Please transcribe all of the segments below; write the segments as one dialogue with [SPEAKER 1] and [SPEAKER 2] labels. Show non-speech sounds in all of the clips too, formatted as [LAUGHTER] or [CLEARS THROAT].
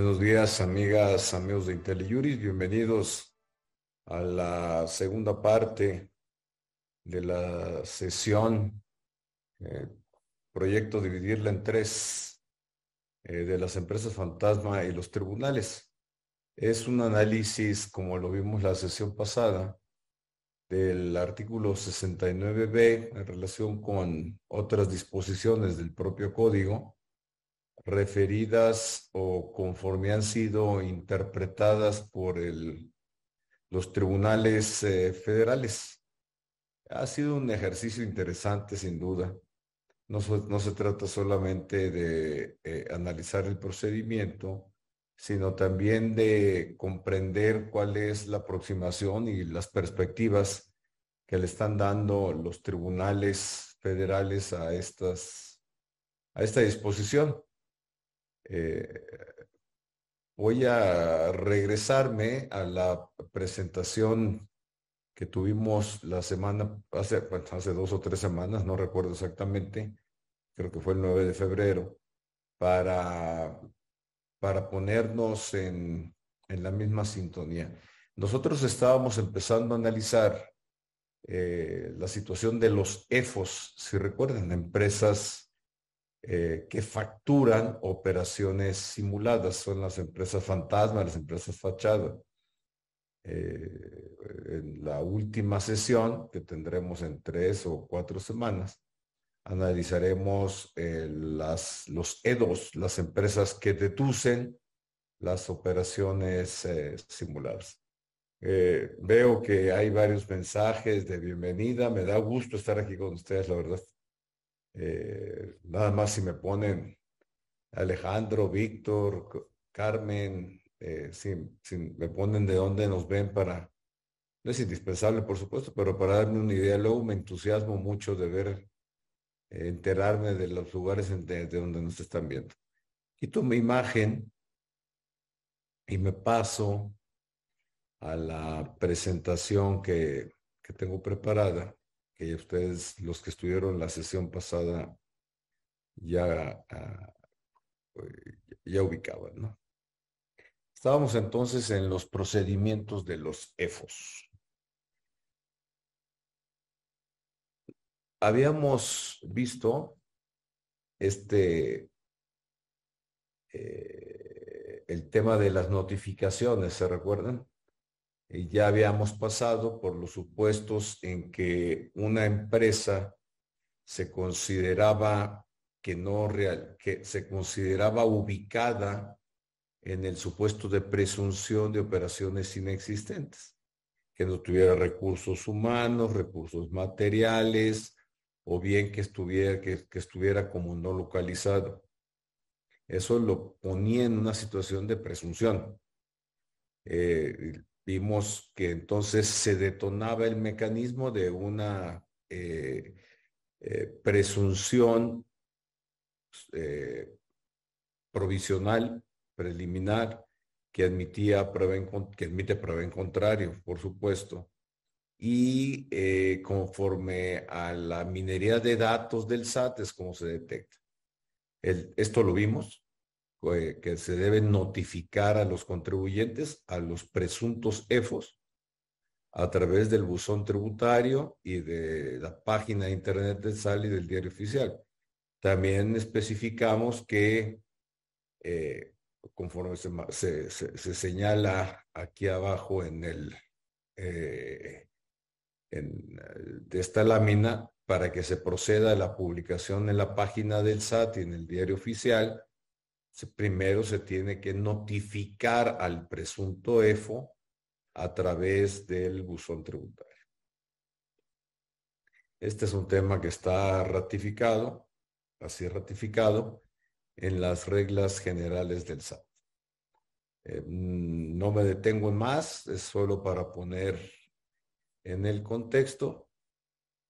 [SPEAKER 1] Buenos días, amigas, amigos de IntelliJuris. Bienvenidos a la segunda parte de la sesión. Eh, proyecto dividirla en tres eh, de las empresas fantasma y los tribunales. Es un análisis, como lo vimos la sesión pasada, del artículo 69b en relación con otras disposiciones del propio código referidas o conforme han sido interpretadas por el, los tribunales eh, federales. Ha sido un ejercicio interesante, sin duda. No, no se trata solamente de eh, analizar el procedimiento, sino también de comprender cuál es la aproximación y las perspectivas que le están dando los tribunales federales a, estas, a esta disposición. Eh, voy a regresarme a la presentación que tuvimos la semana, hace, hace dos o tres semanas, no recuerdo exactamente, creo que fue el 9 de febrero, para, para ponernos en, en la misma sintonía. Nosotros estábamos empezando a analizar eh, la situación de los EFOS, si recuerdan, empresas eh, que facturan operaciones simuladas. Son las empresas fantasma, las empresas fachada. Eh, en la última sesión, que tendremos en tres o cuatro semanas, analizaremos eh, las, los EDOS, las empresas que deducen las operaciones simuladas. veo que hay varios mensajes de bienvenida. Me da gusto estar aquí con ustedes, la verdad. Eh, nada más si me ponen Alejandro, Víctor, Carmen, eh, si, me ponen de dónde nos ven para, no es indispensable por supuesto, pero para darme una idea, luego me entusiasmo mucho de ver, eh, enterarme de los lugares de, donde nos están viendo. Quito mi imagen y me paso a la presentación que, que tengo preparada que ustedes, los que estuvieron la sesión pasada, ya, ah, ya ubicaban, ¿no? Estábamos entonces en los procedimientos de los EFOS. Habíamos visto este, eh, el tema de las notificaciones, ¿se recuerdan? Ya habíamos pasado por los supuestos en que una empresa se consideraba que no real, que se consideraba ubicada en el supuesto de presunción de operaciones inexistentes, que no tuviera recursos humanos, recursos materiales, o bien que estuviera, que, estuviera como no localizado. Eso lo ponía en una situación de presunción. Eh, vimos que entonces se detonaba el mecanismo de una eh, eh, presunción eh, provisional, preliminar, que admitía prueba en, que admite prueba en contrario, por supuesto. Y conforme a la minería de datos del SAT es como se detecta. esto lo vimos, eh, que se deben notificar a los contribuyentes, a los presuntos EFOS, a través del buzón tributario y de la página de internet del SAL y del diario oficial. También especificamos que, eh, conforme se, señala aquí abajo en el, eh, de esta lámina, para que se proceda a la publicación en la página del SAT y en el diario oficial, primero se tiene que notificar al presunto EFO a través del buzón tributario. Este es un tema que está ratificado, así ratificado, en las reglas generales del SAT. Eh, no me detengo en más, es solo para poner en el contexto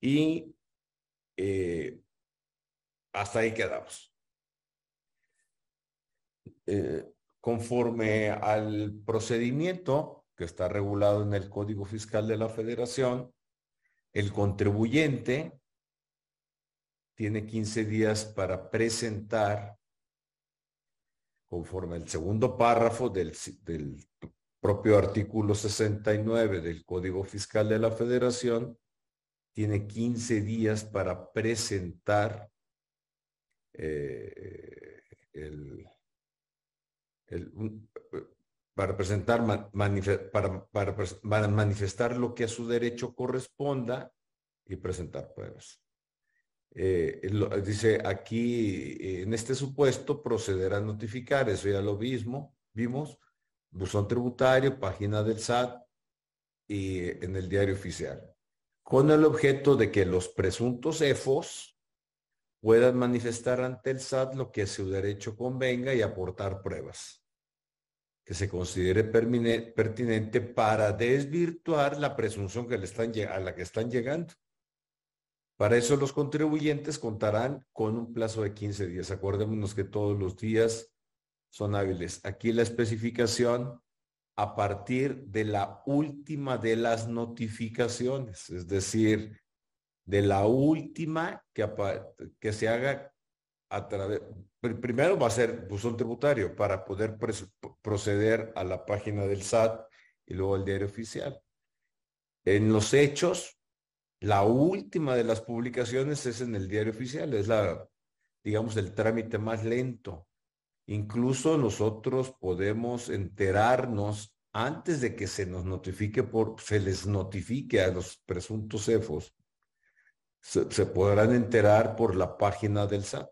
[SPEAKER 1] y eh, hasta ahí quedamos. Eh, conforme al procedimiento que está regulado en el Código Fiscal de la Federación, el contribuyente tiene 15 días para presentar conforme al segundo párrafo del, propio artículo 69 del Código Fiscal de la Federación, tiene 15 días para presentar eh, el, para presentar, para, manifestar lo que a su derecho corresponda y presentar pruebas. Eh, dice aquí, en este supuesto, proceder a notificar, eso ya lo mismo, vimos, buzón tributario, página del SAT y en el diario oficial, con el objeto de que los presuntos EFOS puedan manifestar ante el SAT lo que a su derecho convenga y aportar pruebas que se considere pertinente para desvirtuar la presunción que le están, a la que están llegando. Para eso los contribuyentes contarán con un plazo de 15 días. Acordémonos que todos los días son hábiles. Aquí la especificación a partir de la última de las notificaciones, es decir, de la última que, que se haga a través, primero va a ser buzón tributario para poder proceder a la página del SAT y luego al diario oficial. En los hechos, la última de las publicaciones es en el diario oficial, es la, digamos, el trámite más lento. Incluso nosotros podemos enterarnos antes de que se nos notifique por, se les notifique a los presuntos cefos, se, se podrán enterar por la página del SAT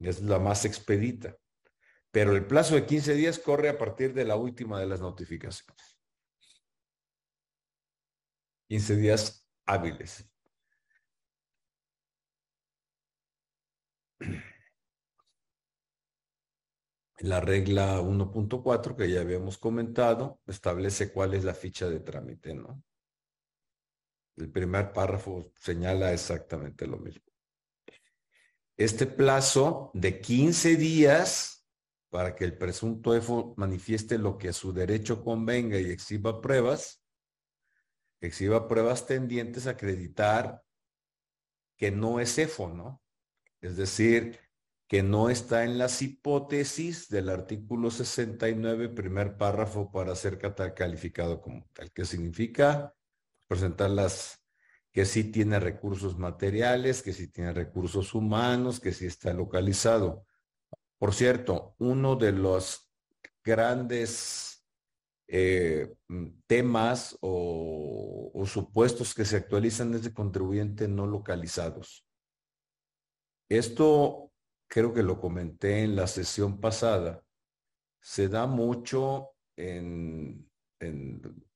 [SPEAKER 1] es la más expedita. Pero el plazo de 15 días corre a partir de la última de las notificaciones. 15 días hábiles. La regla 1.4 que ya habíamos comentado establece cuál es la ficha de trámite, ¿no? El primer párrafo señala exactamente lo mismo este plazo de 15 días para que el presunto EFO manifieste lo que a su derecho convenga y exhiba pruebas, exhiba pruebas tendientes a acreditar que no es EFO, ¿no? Es decir, que no está en las hipótesis del artículo 69, primer párrafo, para ser calificado como tal. ¿Qué significa? Presentar las que sí tiene recursos materiales, que sí tiene recursos humanos, que sí está localizado. Por cierto, uno de los grandes eh, mm, temas o, supuestos que se actualizan es de contribuyente no localizados. Esto creo que lo comenté en la sesión pasada. Se da mucho en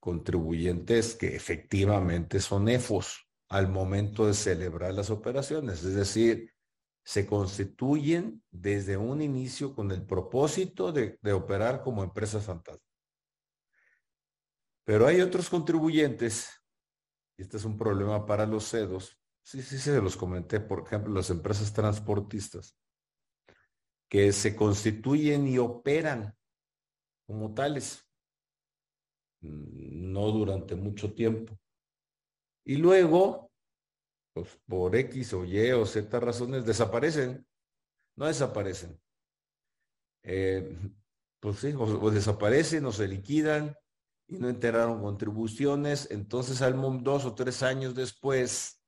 [SPEAKER 1] contribuyentes que efectivamente son EFOS al momento de celebrar las operaciones. Es decir, se constituyen desde un inicio con el propósito de, operar como empresas fantasma. Pero hay otros contribuyentes, y este es un problema para los CEDOS, sí, sí, se los comenté, por ejemplo, las empresas transportistas, que se constituyen y operan como tales, mm, no durante mucho tiempo. Y luego, pues por X o Y o Z razones, desaparecen. No desaparecen. Eh, pues sí, o, desaparecen o se liquidan y no enteraron contribuciones. Entonces, al dos o tres años después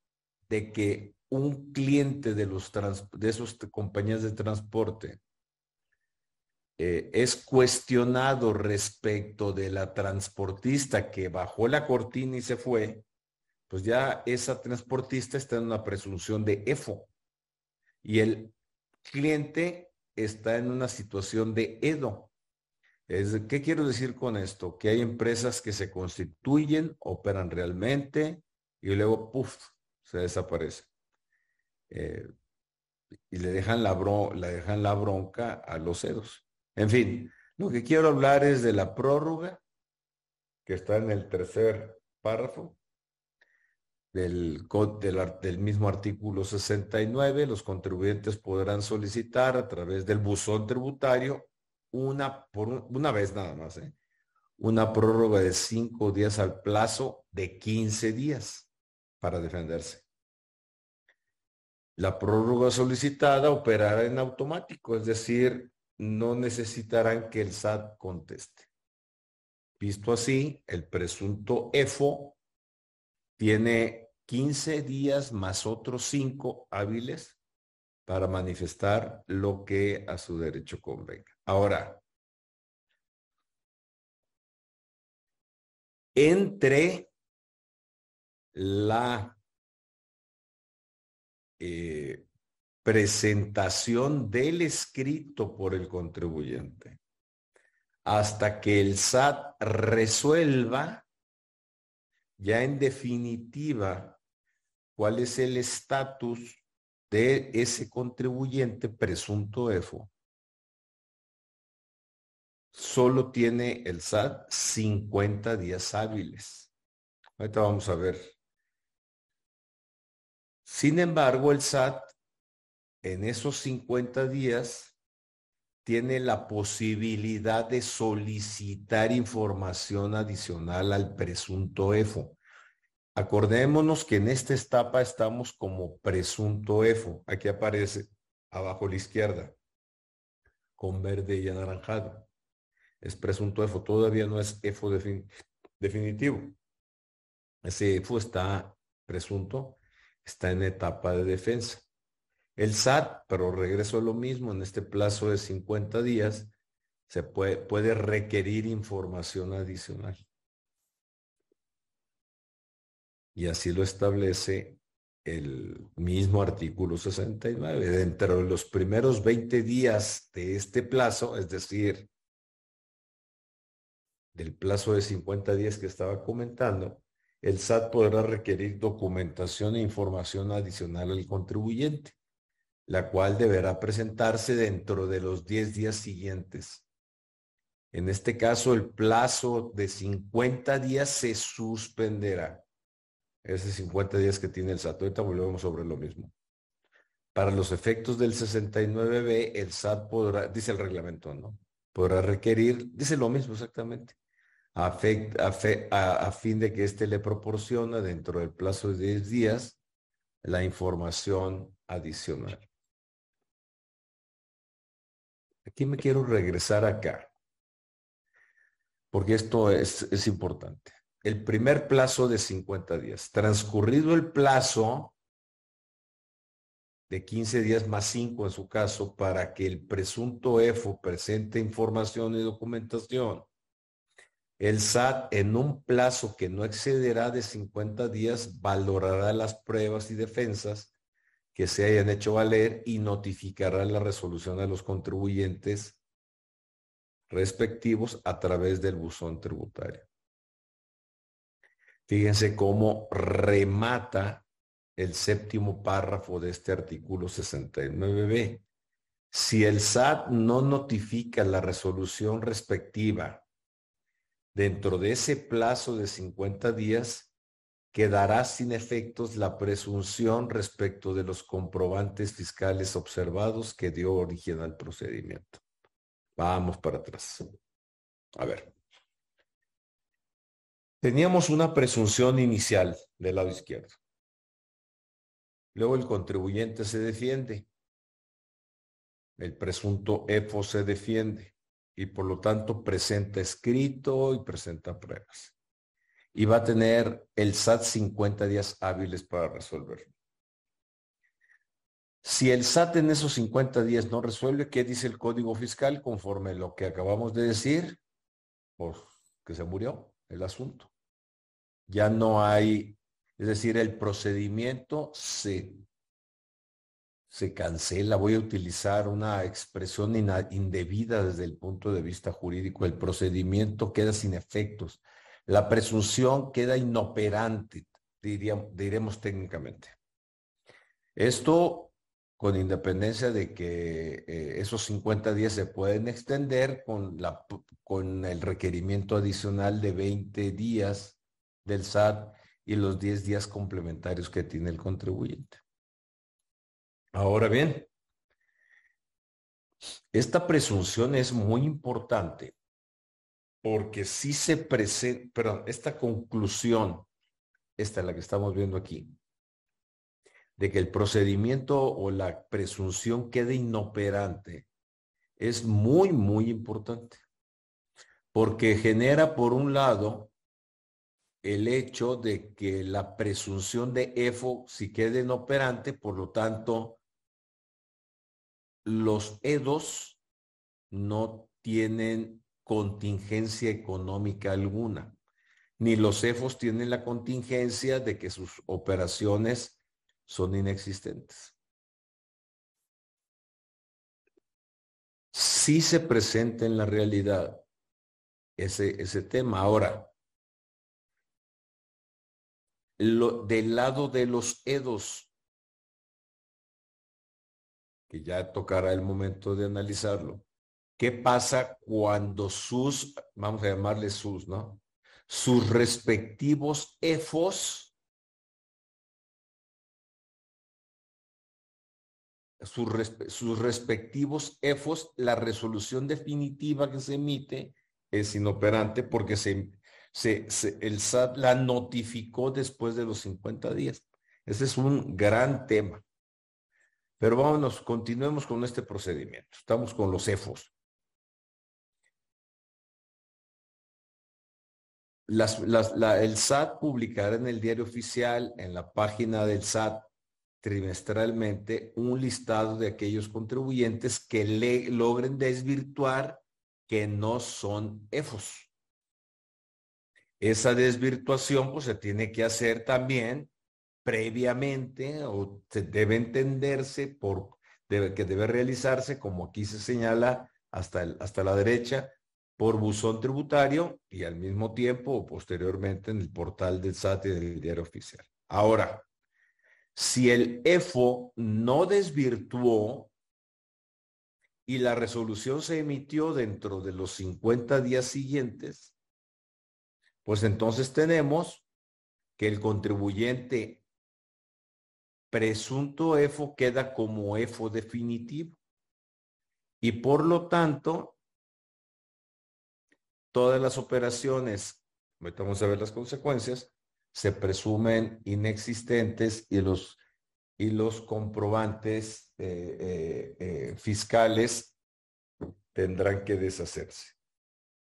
[SPEAKER 1] de que un cliente de, los de esas compañías de transporte eh, es cuestionado respecto de la transportista que bajó la cortina y se fue, pues ya esa transportista está en una presunción de EFO y el cliente está en una situación de EDO. Es, ¿Qué quiero decir con esto? Que hay empresas que se constituyen, operan realmente y luego, puff, se desaparece. Eh, y le dejan, la le dejan la bronca a los EDOs. En fin, lo que quiero hablar es de la prórroga que está en el tercer párrafo del, del, del, mismo artículo 69, los contribuyentes podrán solicitar a través del buzón tributario una, por una vez nada más, ¿eh? una prórroga de cinco días al plazo de 15 días para defenderse. La prórroga solicitada operará en automático, es decir, no necesitarán que el SAT conteste. Visto así, el presunto EFO tiene 15 días más otros 5 hábiles para manifestar lo que a su derecho convenga. Ahora, entre la eh, presentación del escrito por el contribuyente hasta que el SAT resuelva ya en definitiva cuál es el estatus de ese contribuyente presunto EFO. Solo tiene el SAT 50 días hábiles. Ahorita vamos a ver. Sin embargo, el SAT en esos 50 días tiene la posibilidad de solicitar información adicional al presunto EFO. Acordémonos que en esta etapa estamos como presunto EFO. Aquí aparece abajo a la izquierda, con verde y anaranjado. Es presunto EFO, todavía no es EFO definitivo. Ese EFO está presunto, está en etapa de defensa. El SAT, pero regreso a lo mismo, en este plazo de 50 días, se puede, puede requerir información adicional. Y así lo establece el mismo artículo 69. Dentro de los primeros 20 días de este plazo, es decir, del plazo de 50 días que estaba comentando, el SAT podrá requerir documentación e información adicional al contribuyente la cual deberá presentarse dentro de los 10 días siguientes. En este caso, el plazo de 50 días se suspenderá. Ese 50 días que tiene el SAT. Ahorita volvemos sobre lo mismo. Para los efectos del 69B, el SAT podrá, dice el reglamento, ¿no? Podrá requerir, dice lo mismo exactamente, a, a fin de que éste le proporciona dentro del plazo de 10 días la información adicional. Aquí me quiero regresar acá, porque esto es, es importante. El primer plazo de 50 días. Transcurrido el plazo de 15 días más 5 en su caso, para que el presunto EFO presente información y documentación. El SAT en un plazo que no excederá de 50 días valorará las pruebas y defensas que se hayan hecho valer y notificará la resolución a los contribuyentes respectivos a través del buzón tributario. Fíjense cómo remata el séptimo párrafo de este artículo 69b. Si el SAT no notifica la resolución respectiva dentro de ese plazo de 50 días, quedará sin efectos la presunción respecto de los comprobantes fiscales observados que dio origen al procedimiento. Vamos para atrás. A ver. Teníamos una presunción inicial del lado izquierdo. Luego el contribuyente se defiende. El presunto EFO se defiende y por lo tanto presenta escrito y presenta pruebas y va a tener el SAT 50 días hábiles para resolver. Si el SAT en esos 50 días no resuelve, ¿qué dice el Código Fiscal conforme lo que acabamos de decir? Pues que se murió el asunto. Ya no hay, es decir, el procedimiento se, se cancela. Voy a utilizar una expresión indebida desde el punto de vista jurídico. El procedimiento queda sin efectos la presunción queda inoperante, diremos técnicamente. Esto con independencia de que eh, esos 50 días se pueden extender con, con el requerimiento adicional de 20 días del SAT y los 10 días complementarios que tiene el contribuyente. Ahora bien, esta presunción es muy importante porque si se presenta, perdón, esta conclusión, esta es la que estamos viendo aquí, de que el procedimiento o la presunción quede inoperante es muy, muy importante, porque genera, por un lado, el hecho de que la presunción de EFO si quede inoperante, por lo tanto, los EDOS no tienen contingencia económica alguna, ni los EFOS tienen la contingencia de que sus operaciones son inexistentes. Sí se presenta en la realidad ese, ese tema. Ahora, lo, del lado de los edos, que ya tocará el momento de analizarlo. ¿Qué pasa cuando sus, vamos a llamarle sus, ¿no? Sus respectivos efos, sus, sus respectivos efos, la resolución definitiva que se emite es inoperante porque se, se, el SAT la notificó después de los 50 días. Ese es un gran tema. Pero vámonos, continuemos con este procedimiento. Estamos con los EFOS. Las, el SAT publicará en el diario oficial, en la página del SAT, trimestralmente, un listado de aquellos contribuyentes que le, logren desvirtuar que no son EFOS. Esa desvirtuación pues se tiene que hacer también previamente o se debe entenderse por debe, que debe realizarse como aquí se señala hasta, hasta la derecha por buzón tributario y al mismo tiempo o posteriormente en el portal del SAT y del diario oficial. Ahora, si el EFO no desvirtuó y la resolución se emitió dentro de los 50 días siguientes, pues entonces tenemos que el contribuyente presunto EFO queda como EFO definitivo. Y por lo tanto, todas las operaciones, vamos a ver las consecuencias, se presumen inexistentes y los, y los comprobantes eh, eh, eh, fiscales tendrán que deshacerse.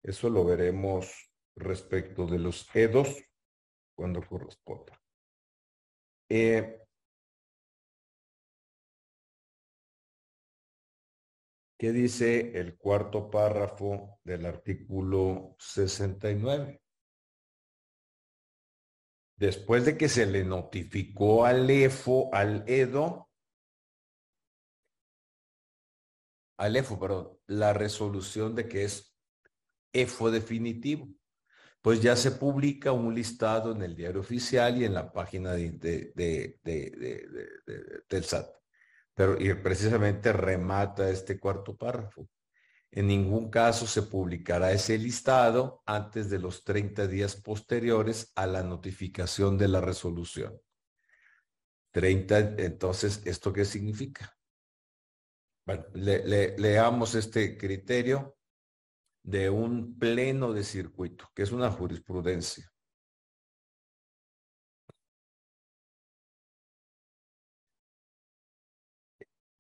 [SPEAKER 1] Eso lo veremos respecto de los EDOS cuando corresponda. ¿Qué dice el cuarto párrafo del artículo 69? Después de que se le notificó al EFO, al EDO, al EFO, perdón, la resolución de que es EFO definitivo pues ya se publica un listado en el diario oficial y en la página de, del SAT. Pero y precisamente remata este cuarto párrafo. En ningún caso se publicará ese listado antes de los 30 días posteriores a la notificación de la resolución. 30, entonces, ¿esto qué significa? Bueno, leamos este criterio de un pleno de circuito, que es una jurisprudencia.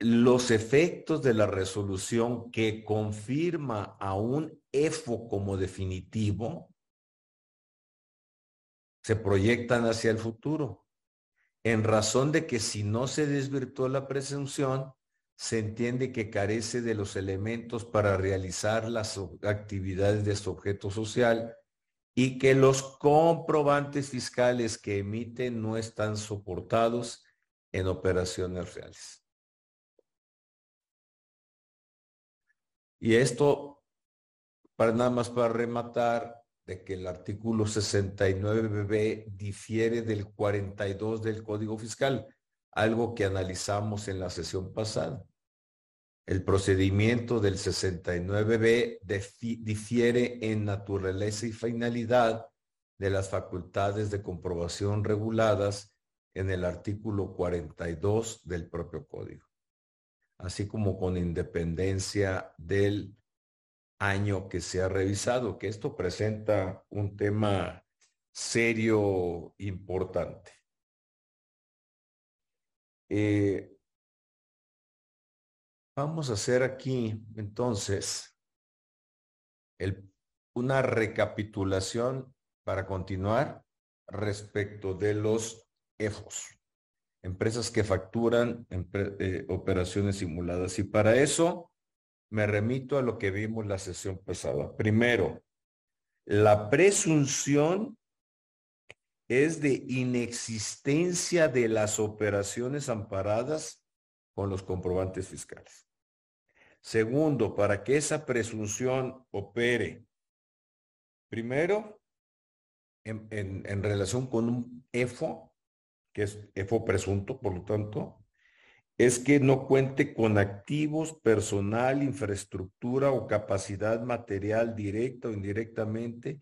[SPEAKER 1] Los efectos de la resolución que confirma a un EFO como definitivo se proyectan hacia el futuro, en razón de que si no se desvirtuó la presunción, se entiende que carece de los elementos para realizar las actividades de su objeto social y que los comprobantes fiscales que emiten no están soportados en operaciones reales. Y esto, para nada más para rematar, de que el artículo 69b difiere del 42 del Código Fiscal, algo que analizamos en la sesión pasada. El procedimiento del 69B difiere en naturaleza y finalidad de las facultades de comprobación reguladas en el artículo 42 del propio código, así como con independencia del año que se ha revisado, que esto presenta un tema serio importante. Eh, Vamos a hacer aquí entonces una recapitulación para continuar respecto de los EFOS, empresas que facturan eh, operaciones simuladas. Y para eso me remito a lo que vimos la sesión pasada. Primero, la presunción es de inexistencia de las operaciones amparadas con los comprobantes fiscales. Segundo, para que esa presunción opere, primero, en, relación con un EFO, que es EFO presunto, por lo tanto, es que no cuente con activos, personal, infraestructura o capacidad material directa o indirectamente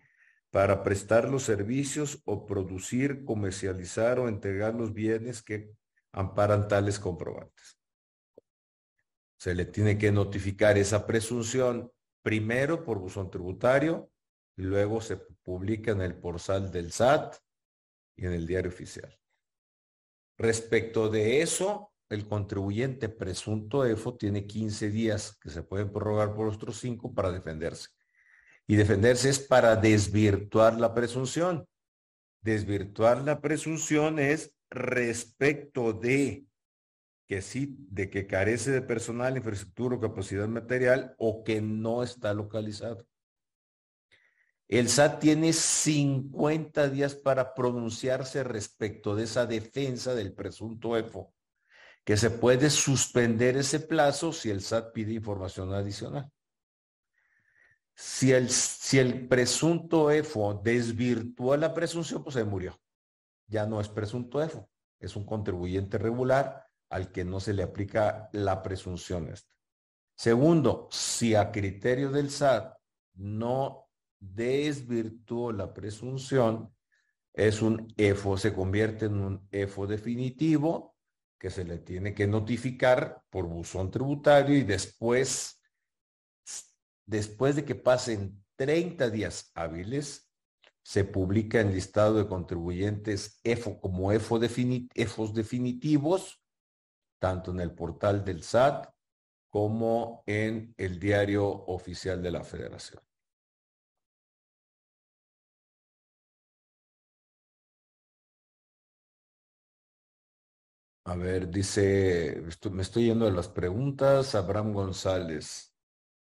[SPEAKER 1] para prestar los servicios o producir, comercializar o entregar los bienes que amparan tales comprobantes. Se le tiene que notificar esa presunción primero por buzón tributario y luego se publica en el portal del SAT y en el diario oficial. Respecto de eso, el contribuyente presunto EFO tiene 15 días que se pueden prorrogar por otros 5 para defenderse. Y defenderse es para desvirtuar la presunción. Desvirtuar la presunción es respecto de que sí, de que carece de personal, infraestructura o capacidad material o que no está localizado. El SAT tiene 50 días para pronunciarse respecto de esa defensa del presunto EFO, que se puede suspender ese plazo si el SAT pide información adicional. Si el, si el presunto EFO desvirtúa la presunción, pues se murió. Ya no es presunto EFO, es un contribuyente regular al que no se le aplica la presunción esta. Segundo, si a criterio del SAT no desvirtuó la presunción, es un EFO, se convierte en un EFO definitivo que se le tiene que notificar por buzón tributario y después después de que pasen 30 días hábiles, se publica en listado de contribuyentes EFO como EFO EFOS definitivos, tanto en el portal del SAT como en el diario oficial de la Federación. A ver, dice, me estoy yendo de las preguntas. Abraham González.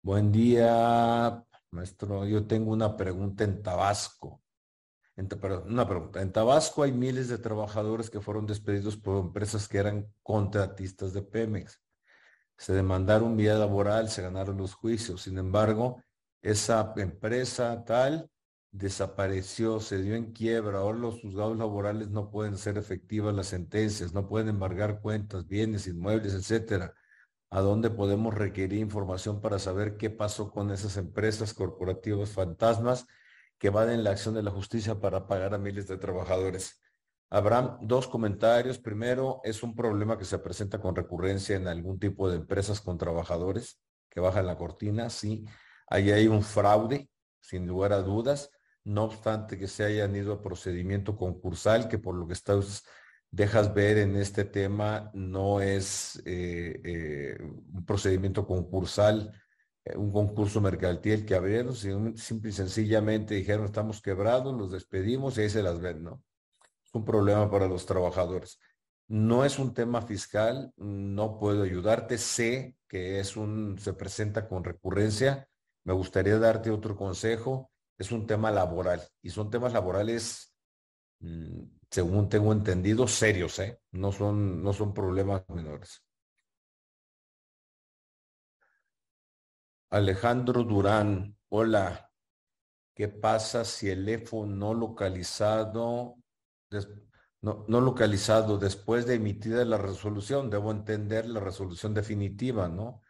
[SPEAKER 1] Buen día, maestro. Yo tengo una pregunta en Tabasco. En, una pregunta. En Tabasco hay miles de trabajadores que fueron despedidos por empresas que eran contratistas de Pemex. Se demandaron vía laboral, se ganaron los juicios. Sin embargo, esa empresa tal desapareció, se dio en quiebra. Ahora los juzgados laborales no pueden ser efectivas las sentencias, no pueden embargar cuentas, bienes, inmuebles, etcétera a dónde podemos requerir información para saber qué pasó con esas empresas corporativas fantasmas que van en la acción de la justicia para pagar a miles de trabajadores. Abraham, dos comentarios. Primero, es un problema que se presenta con recurrencia en algún tipo de empresas con trabajadores que bajan la cortina. Sí, ahí hay un fraude, sin lugar a dudas. No obstante que se hayan ido a procedimiento concursal, que por lo que está dejas ver en este tema no es eh, eh, un procedimiento concursal, eh, un concurso mercantil que abrieron, sino simple y sencillamente dijeron estamos quebrados, los despedimos y ahí se las ven, ¿no? Es un problema para los trabajadores. No es un tema fiscal, no puedo ayudarte, sé que es un, se presenta con recurrencia, me gustaría darte otro consejo, es un tema laboral y son temas laborales mm, según tengo entendido, serios, ¿eh? No son, no son problemas menores. Alejandro Durán, hola. ¿Qué pasa si el EFO no localizado, no, no, localizado después de emitida la resolución? Debo entender la resolución definitiva, ¿no?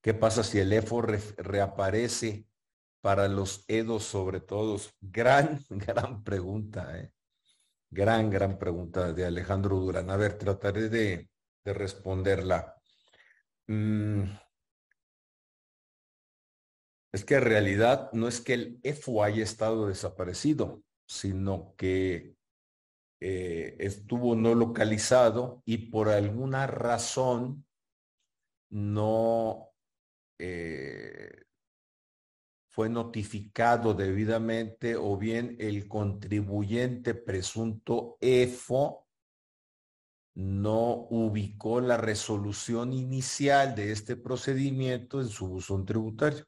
[SPEAKER 1] ¿Qué pasa si el EFO reaparece para los EDOS sobre todo? Gran, [LAUGHS] gran pregunta, ¿eh? Gran, gran pregunta de Alejandro Durán. A ver, trataré de, responderla. Mm. Es que en realidad no es que el EFO haya estado desaparecido, sino que eh, estuvo no localizado y por alguna razón no eh, fue notificado debidamente o bien el contribuyente presunto EFO no ubicó la resolución inicial de este procedimiento en su buzón tributario.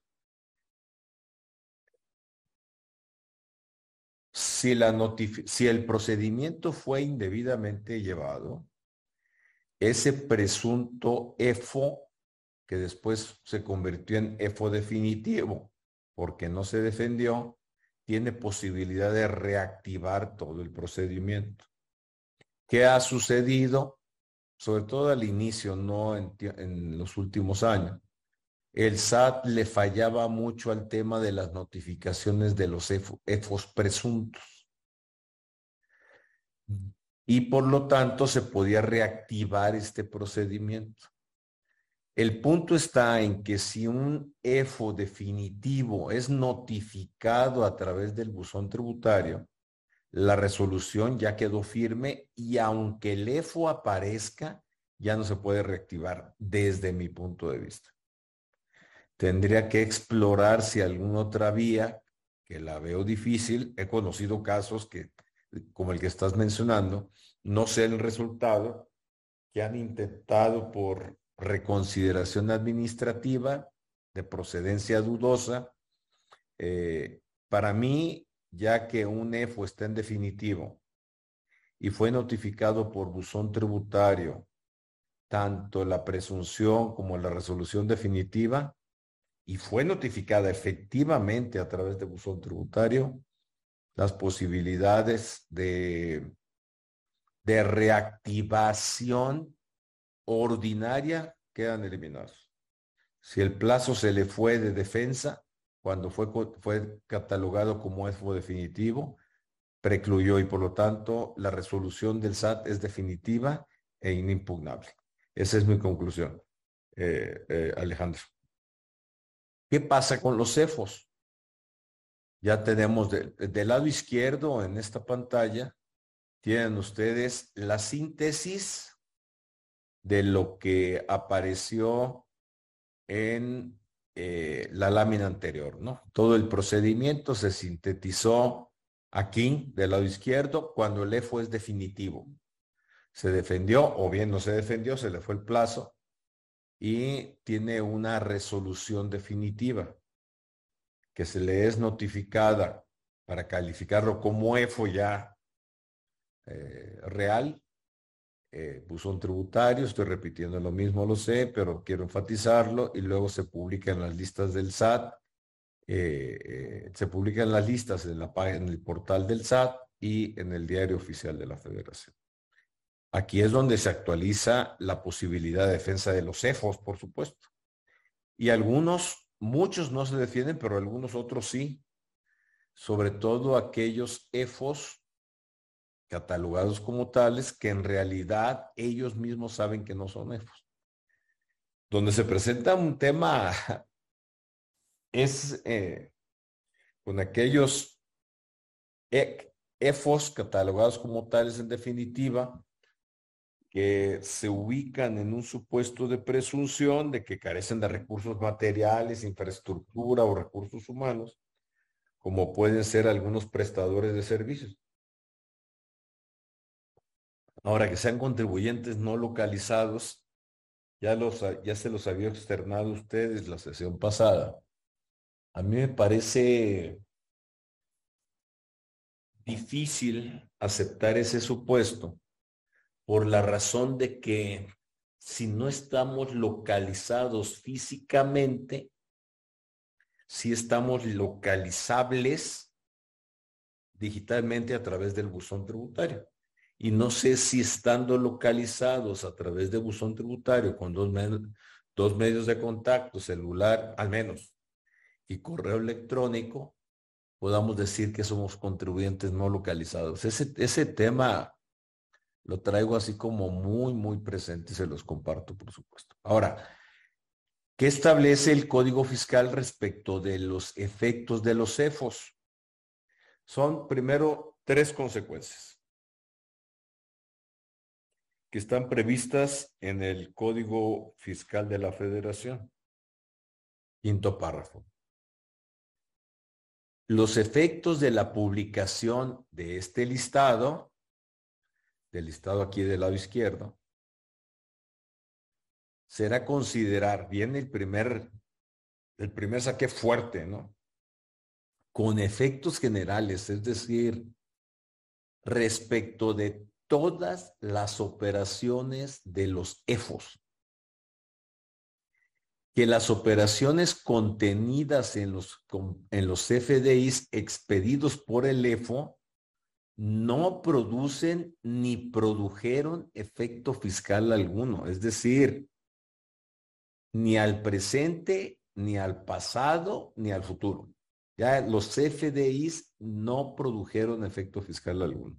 [SPEAKER 1] Si, el procedimiento fue indebidamente llevado, ese presunto EFO, que después se convirtió en EFO definitivo, porque no se defendió, tiene posibilidad de reactivar todo el procedimiento. ¿Qué ha sucedido? Sobre todo al inicio, no en, los últimos años. El SAT le fallaba mucho al tema de las notificaciones de los EFOS presuntos. Y por lo tanto se podía reactivar este procedimiento. El punto está en que si un EFO definitivo es notificado a través del buzón tributario, la resolución ya quedó firme y aunque el EFO aparezca, ya no se puede reactivar desde mi punto de vista. Tendría que explorar si alguna otra vía, que la veo difícil, he conocido casos que, como el que estás mencionando, no sé el resultado, que han intentado por reconsideración administrativa de procedencia dudosa. Eh, para mí, ya que un EFO está en definitivo y fue notificado por buzón tributario, tanto la presunción como la resolución definitiva, y fue notificada efectivamente a través de buzón tributario, las posibilidades de, de reactivación ordinaria quedan eliminados. Si el plazo se le fue de defensa, cuando fue, fue catalogado como EFO definitivo, precluyó y por lo tanto la resolución del SAT es definitiva e inimpugnable. Esa es mi conclusión, eh, eh, Alejandro. ¿Qué pasa con los CEFOS? Ya tenemos del lado izquierdo en esta pantalla, tienen ustedes la síntesis de lo que apareció en eh, la lámina anterior, ¿no? Todo el procedimiento se sintetizó aquí, del lado izquierdo, cuando el EFO es definitivo. Se defendió o bien no se defendió, se le fue el plazo y tiene una resolución definitiva que se le es notificada para calificarlo como EFO ya eh, real eh, buzón tributario, estoy repitiendo lo mismo, lo sé, pero quiero enfatizarlo, y luego se publica en las listas del SAT, eh, eh, se publica en las listas en, la, en el portal del SAT y en el diario oficial de la Federación. Aquí es donde se actualiza la posibilidad de defensa de los EFOS, por supuesto. Y algunos, muchos no se defienden, pero algunos otros sí. Sobre todo aquellos EFOS catalogados como tales que en realidad ellos mismos saben que no son EFOS. Donde se presenta un tema [LAUGHS] es eh, con aquellos EFOS catalogados como tales en definitiva, que se ubican en un supuesto de presunción de que carecen de recursos materiales, infraestructura o recursos humanos, como pueden ser algunos prestadores de servicios. Ahora que sean contribuyentes no localizados, ya, se los había externado ustedes la sesión pasada. A mí me parece difícil aceptar ese supuesto por la razón de que si no estamos localizados físicamente, si estamos localizables digitalmente a través del buzón tributario y no sé si estando localizados a través de buzón tributario con dos, dos medios de contacto, celular al menos, y correo electrónico, podamos decir que somos contribuyentes no localizados. Ese, ese tema lo traigo así como muy, muy presente se los comparto, por supuesto. Ahora, ¿qué establece el Código Fiscal respecto de los efectos de los CEFOS? Son primero tres consecuencias están previstas en el Código Fiscal de la Federación. Quinto párrafo. Los efectos de la publicación de este listado, del listado aquí del lado izquierdo, será considerar, bien el primer, el primer saque fuerte, ¿no? Con efectos generales, es decir, respecto de todas las operaciones de los EFOS. Que las operaciones contenidas en los, en los FDIs expedidos por el EFO no producen ni produjeron efecto fiscal alguno. Es decir, ni al presente, ni al pasado, ni al futuro. Ya los FDIs no produjeron efecto fiscal alguno.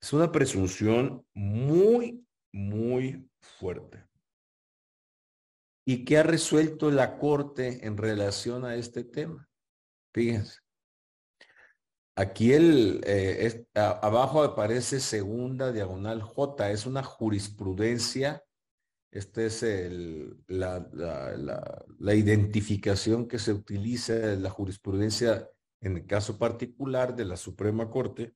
[SPEAKER 1] Es una presunción muy, muy fuerte. ¿Y qué ha resuelto la Corte en relación a este tema? Fíjense. Aquí el, eh, abajo aparece segunda diagonal J, es una jurisprudencia esta es la, la, identificación que se utiliza en la jurisprudencia en el caso particular de la Suprema Corte.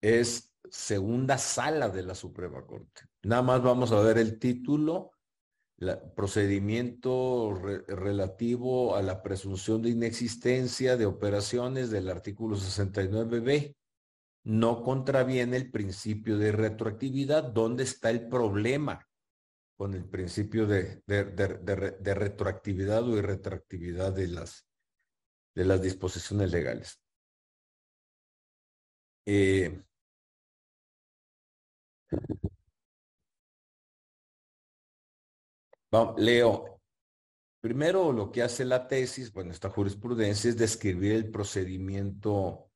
[SPEAKER 1] Es segunda sala de la Suprema Corte. Nada más vamos a ver el título, procedimiento relativo a la presunción de inexistencia de operaciones del artículo 69b no contraviene el principio de retroactividad. ¿Dónde está el problema con el principio de, retroactividad o irretroactividad de las, de las disposiciones legales? Eh, [LAUGHS] leo. Primero, lo que hace la tesis, bueno, esta jurisprudencia es describir el procedimiento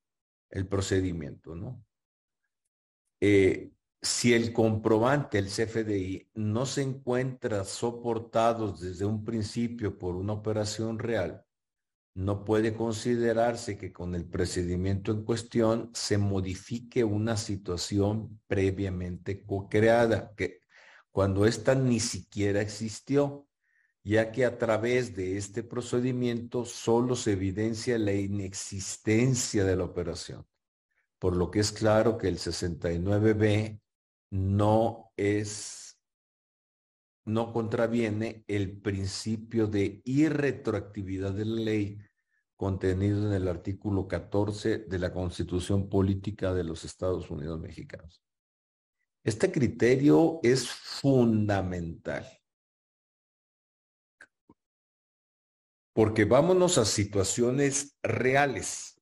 [SPEAKER 1] el procedimiento, ¿no? Eh, si el comprobante, el CFDI, no se encuentra soportado desde un principio por una operación real, no puede considerarse que con el procedimiento en cuestión se modifique una situación previamente co-creada, que cuando ésta ni siquiera existió, ya que a través de este procedimiento solo se evidencia la inexistencia de la operación, por lo que es claro que el 69B no es, no contraviene el principio de irretroactividad de la ley contenido en el artículo 14 de la Constitución Política de los Estados Unidos Mexicanos. Este criterio es fundamental Porque vámonos a situaciones reales.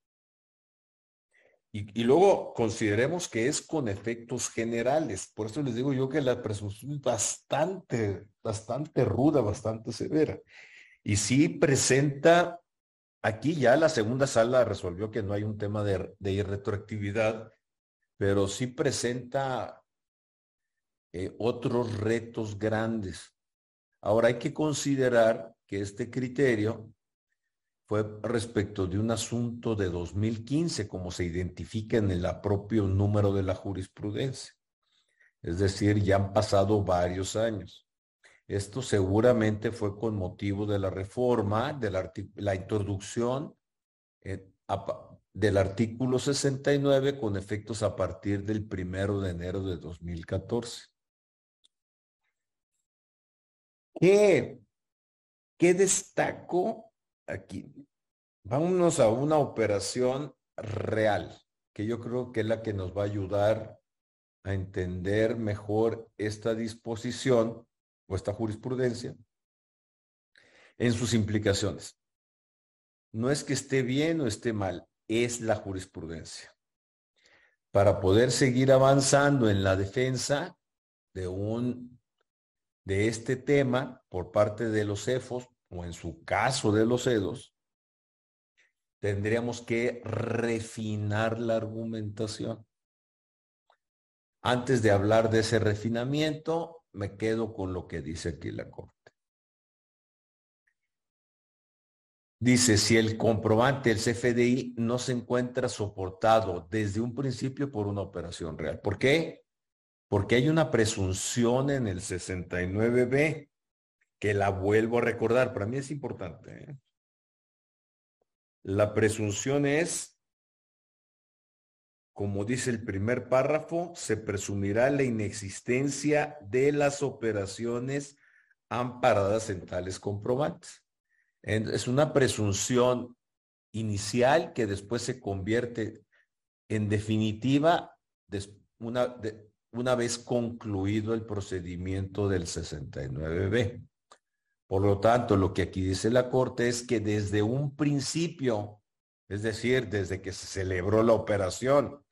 [SPEAKER 1] Y, luego consideremos que es con efectos generales. Por eso les digo yo que la presunción es bastante, bastante ruda, bastante severa. Y sí presenta, aquí ya la segunda sala resolvió que no hay un tema de, de irretroactividad, pero sí presenta eh, otros retos grandes. Ahora hay que considerar que este criterio fue respecto de un asunto de 2015, como se identifica en el propio número de la jurisprudencia. Es decir, ya han pasado varios años. Esto seguramente fue con motivo de la reforma, de la, introducción eh, del artículo 69 con efectos a partir del primero de enero de 2014. ¿Qué ¿Qué destaco aquí? Vámonos a una operación real, que yo creo que es la que nos va a ayudar a entender mejor esta disposición o esta jurisprudencia en sus implicaciones. No es que esté bien o esté mal, es la jurisprudencia. Para poder seguir avanzando en la defensa de un de este tema por parte de los CEFOS o en su caso de los EDOS, tendríamos que refinar la argumentación. Antes de hablar de ese refinamiento, me quedo con lo que dice aquí la Corte. Dice, si el comprobante, el CFDI, no se encuentra soportado desde un principio por una operación real. ¿Por qué? porque hay una presunción en el 69B que la vuelvo a recordar, para mí es importante. ¿eh? La presunción es, como dice el primer párrafo, se presumirá la inexistencia de las operaciones amparadas en tales comprobantes. Es una presunción inicial que después se convierte en definitiva una, una vez concluido el procedimiento del 69B. Por lo tanto, lo que aquí dice la Corte es que desde un principio, es decir, desde que se celebró la operación,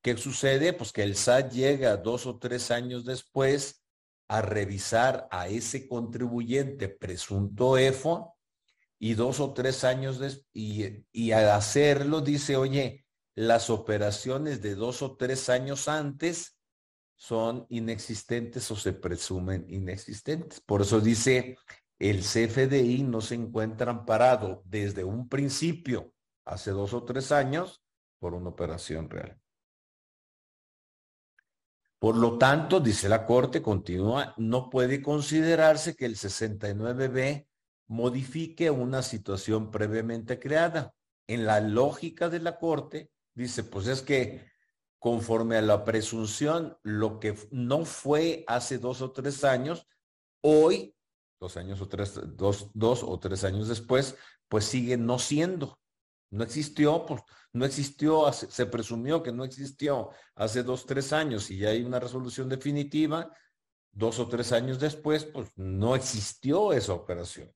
[SPEAKER 1] ¿qué sucede? Pues que el SAT llega dos o tres años después a revisar a ese contribuyente presunto EFO y dos o tres años y, y al hacerlo dice, oye, las operaciones de dos o tres años antes son inexistentes o se presumen inexistentes. Por eso dice, el CFDI no se encuentra amparado desde un principio, hace dos o tres años, por una operación real. Por lo tanto, dice la Corte, continúa, no puede considerarse que el 69B modifique una situación previamente creada. En la lógica de la Corte, dice, pues es que conforme a la presunción, lo que no fue hace dos o tres años, hoy, dos años o tres, dos, dos o tres años después, pues sigue no siendo. No existió, pues no existió, se presumió que no existió hace dos, tres años y ya hay una resolución definitiva, dos o tres años después, pues no existió esa operación.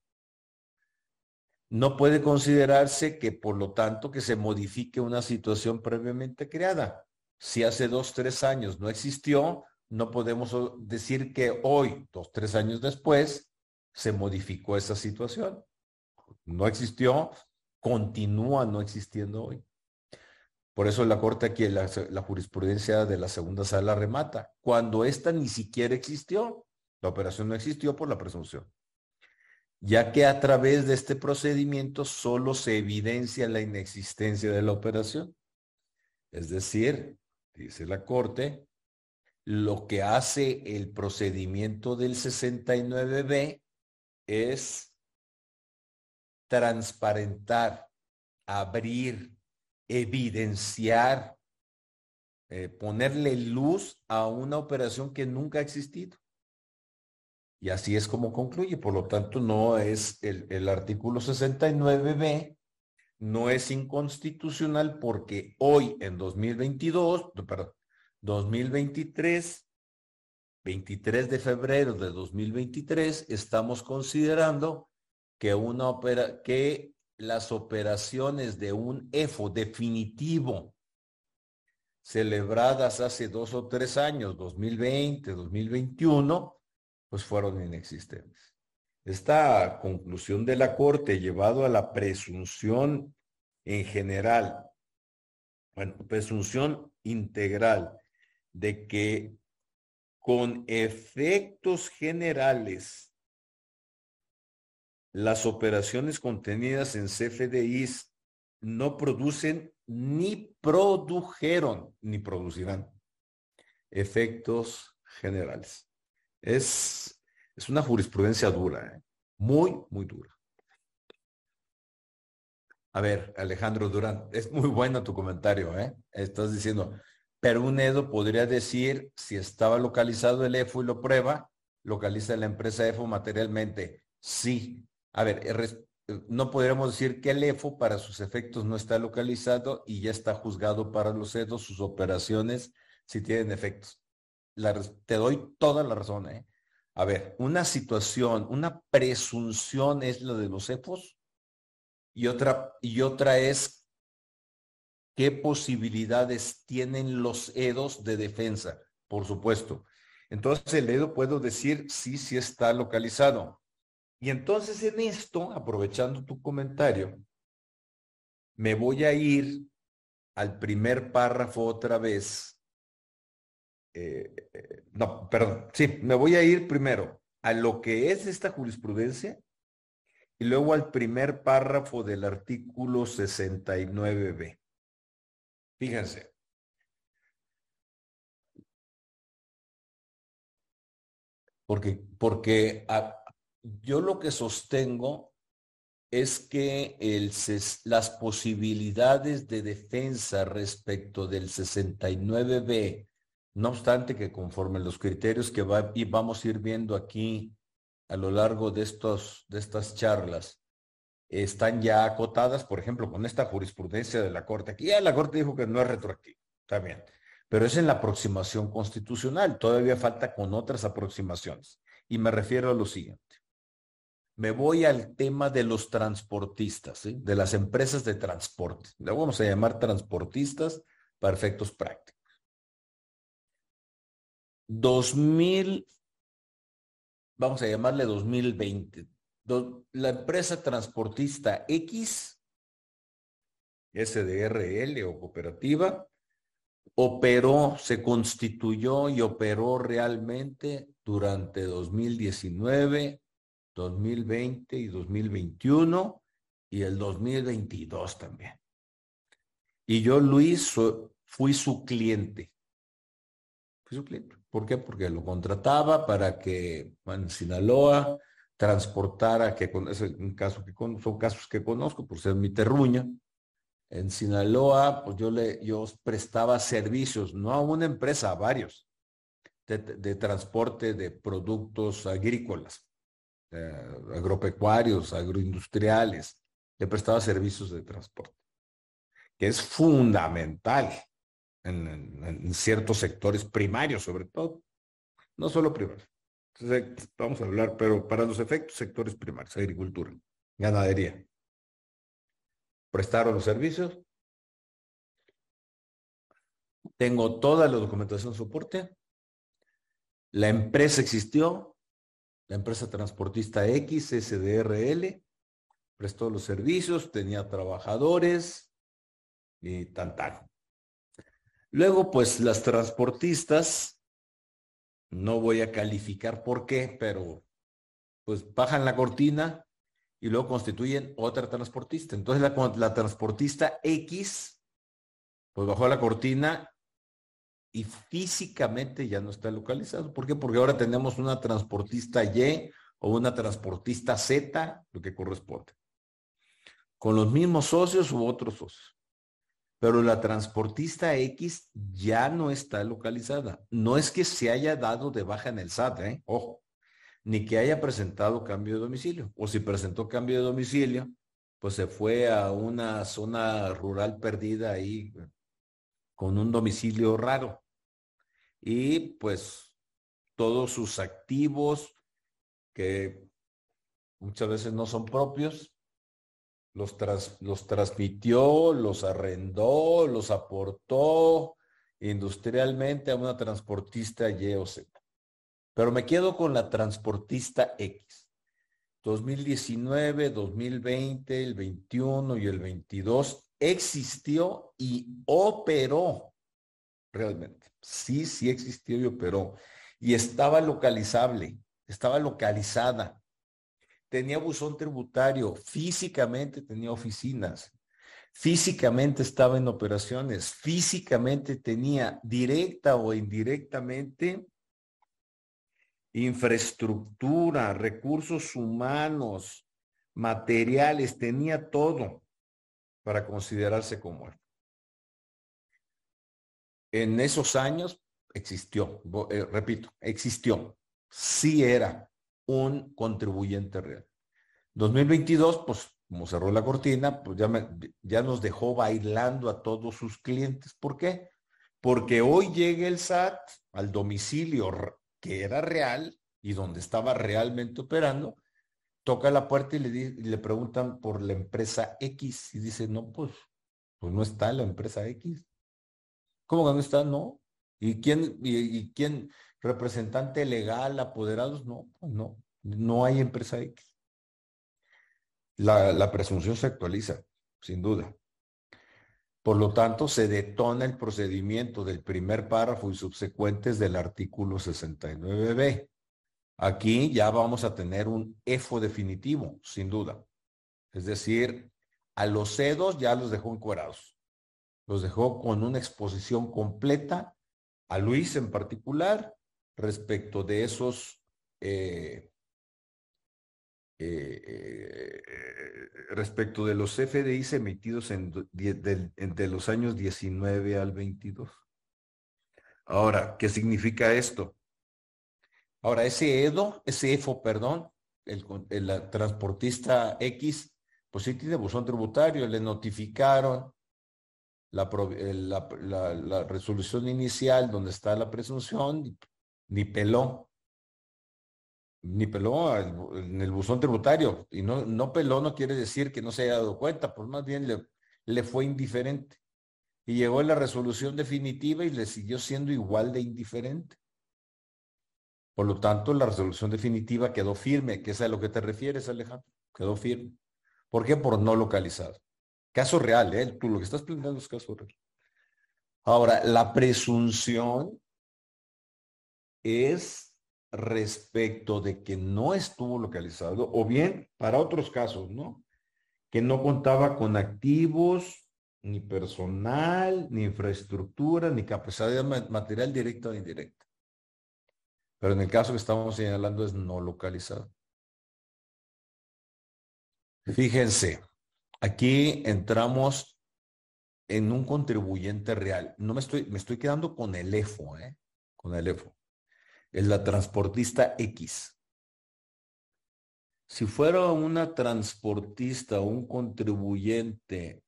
[SPEAKER 1] No puede considerarse que, por lo tanto, que se modifique una situación previamente creada. Si hace dos, tres años no existió, no podemos decir que hoy, dos, tres años después, se modificó esa situación. No existió, continúa no existiendo hoy. Por eso la Corte aquí, la, jurisprudencia de la segunda sala remata. Cuando esta ni siquiera existió, la operación no existió por la presunción. Ya que a través de este procedimiento solo se evidencia la inexistencia de la operación. Es decir, dice la Corte, lo que hace el procedimiento del 69B es transparentar, abrir, evidenciar, eh, ponerle luz a una operación que nunca ha existido. Y así es como concluye. Por lo tanto, no es el, el artículo 69b, no es inconstitucional porque hoy en 2022, perdón, 2023, 23 de febrero de 2023, estamos considerando que una opera, que las operaciones de un EFO definitivo celebradas hace dos o tres años, 2020, 2021, pues fueron inexistentes. Esta conclusión de la Corte llevado a la presunción en general, bueno, presunción integral de que con efectos generales las operaciones contenidas en CFDIs no producen ni produjeron ni producirán efectos generales. Es, es una jurisprudencia dura, ¿eh? muy, muy dura. A ver, Alejandro Durán, es muy bueno tu comentario, ¿eh? Estás diciendo, pero un EDO podría decir, si estaba localizado el EFO y lo prueba, localiza la empresa EFO materialmente. Sí, a ver, eh, no podríamos decir que el EFO para sus efectos no está localizado y ya está juzgado para los EDOS, sus operaciones, si tienen efectos. te doy toda la razón. ¿eh? A ver, una situación, una presunción es lo de los EFOS y otra, y otra es qué posibilidades tienen los EDOS de defensa, por supuesto. Entonces el EDO puedo decir sí, sí está localizado. Y entonces en esto, aprovechando tu comentario, me voy a ir al primer párrafo otra vez. Eh, eh, no, perdón, sí, me voy a ir primero a lo que es esta jurisprudencia y luego al primer párrafo del artículo 69b. Fíjense. Porque, porque yo lo que sostengo es que las posibilidades de defensa respecto del 69B, no obstante que conforme los criterios que va, y vamos a ir viendo aquí a lo largo de, estos, de estas charlas, están ya acotadas, por ejemplo, con esta jurisprudencia de la Corte. Aquí ya la Corte dijo que no es retroactivo, está bien, pero es en la aproximación constitucional, todavía falta con otras aproximaciones. Y me refiero a lo siguiente me voy al tema de los transportistas, de las empresas de transporte. Le vamos a llamar transportistas para efectos prácticos. 2000, vamos a llamarle 2020. La empresa transportista X, SDRL o cooperativa, operó, se constituyó y operó realmente durante 2019 2020 y 2021 y el 2022 también. Y yo, Luis, fui su cliente. Fui su cliente. ¿Por qué? Porque lo contrataba para que en Sinaloa transportara, que es un caso que son casos que conozco por ser mi terruña. En Sinaloa, pues yo le, yo prestaba servicios, no a una empresa, a varios, de transporte de productos agrícolas eh, agropecuarios, agroindustriales, le prestaba servicios de transporte, que es fundamental en, ciertos sectores primarios, sobre todo, no solo primarios. Vamos a hablar, pero para los efectos, sectores primarios, agricultura, ganadería. Prestaron los servicios. Tengo toda la documentación soporte. La empresa existió, la empresa transportista X, SDRL, prestó los servicios, tenía trabajadores y tan. Luego, pues las transportistas, no voy a calificar por qué, pero pues bajan la cortina y luego constituyen otra transportista. Entonces la, transportista X, pues bajó la cortina y físicamente ya no está localizado. ¿Por qué? Porque ahora tenemos una transportista Y o una transportista Z, lo que corresponde. Con los mismos socios u otros socios. Pero la transportista X ya no está localizada. No es que se haya dado de baja en el SAT, ¿eh? ojo, ni que haya presentado cambio de domicilio. O si presentó cambio de domicilio, pues se fue a una zona rural perdida ahí con un domicilio raro y pues todos sus activos que muchas veces no son propios, los, los transmitió, los arrendó, los aportó industrialmente a una transportista Y o Z. Pero me quedo con la transportista X. 2019, 2020, el 21 y el 22 existió y operó realmente sí, sí existió y operó. Y estaba localizable, estaba localizada. Tenía buzón tributario, físicamente tenía oficinas, físicamente estaba en operaciones, físicamente tenía directa o indirectamente infraestructura, recursos humanos, materiales, tenía todo para considerarse como él. En esos años existió, eh, repito, existió, sí era un contribuyente real. 2022, pues como cerró la cortina, pues ya, ya nos dejó bailando a todos sus clientes. ¿Por qué? Porque hoy llega el SAT al domicilio que era real y donde estaba realmente operando, toca la puerta y le, y le preguntan por la empresa X y dice, no, pues, pues no está la empresa X. ¿Cómo que no está? No. ¿Y quién, y, quién, representante legal, apoderados? No, pues no, no hay empresa X. La, la presunción se actualiza, sin duda. Por lo tanto, se detona el procedimiento del primer párrafo y subsecuentes del artículo 69b. Aquí ya vamos a tener un EFO definitivo, sin duda. Es decir, a los cedos ya los dejó encuerados los dejó con una exposición completa a Luis en particular respecto de esos eh, eh, respecto de los FDIs emitidos en, entre los años 19 al 22. Ahora, ¿qué significa esto? Ahora, ese EDO, ese EFO, perdón, el, el, transportista X, pues sí tiene buzón tributario, le notificaron la, la, la, resolución inicial donde está la presunción, ni peló, ni peló en el buzón tributario. Y no, no peló no quiere decir que no se haya dado cuenta, pues más bien le, le fue indiferente. Y llegó la resolución definitiva y le siguió siendo igual de indiferente. Por lo tanto, la resolución definitiva quedó firme, que es a lo que te refieres, Alejandro. Quedó firme. ¿Por qué? Por no localizado. Caso real, ¿eh? Tú lo que estás planteando es caso real. Ahora, la presunción es respecto de que no estuvo localizado, o bien para otros casos, ¿no? Que no contaba con activos, ni personal, ni infraestructura, ni capacidad material directa o indirecta. Pero en el caso que estamos señalando es no localizado. Fíjense, aquí entramos en un contribuyente real. No me estoy, me estoy quedando con el EFO, ¿eh? Con el EFO. Es la transportista X. Si fuera una transportista o un contribuyente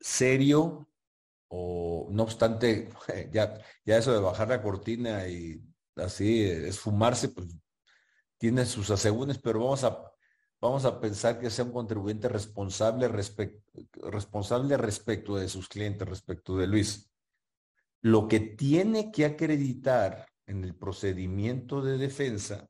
[SPEAKER 1] serio, o no obstante, [LAUGHS] ya, ya eso de bajar la cortina y así esfumarse, pues tiene sus asegúnes, pero vamos a, vamos a pensar que sea un contribuyente responsable, responsable respecto de sus clientes, respecto de Luis. Lo que tiene que acreditar en el procedimiento de defensa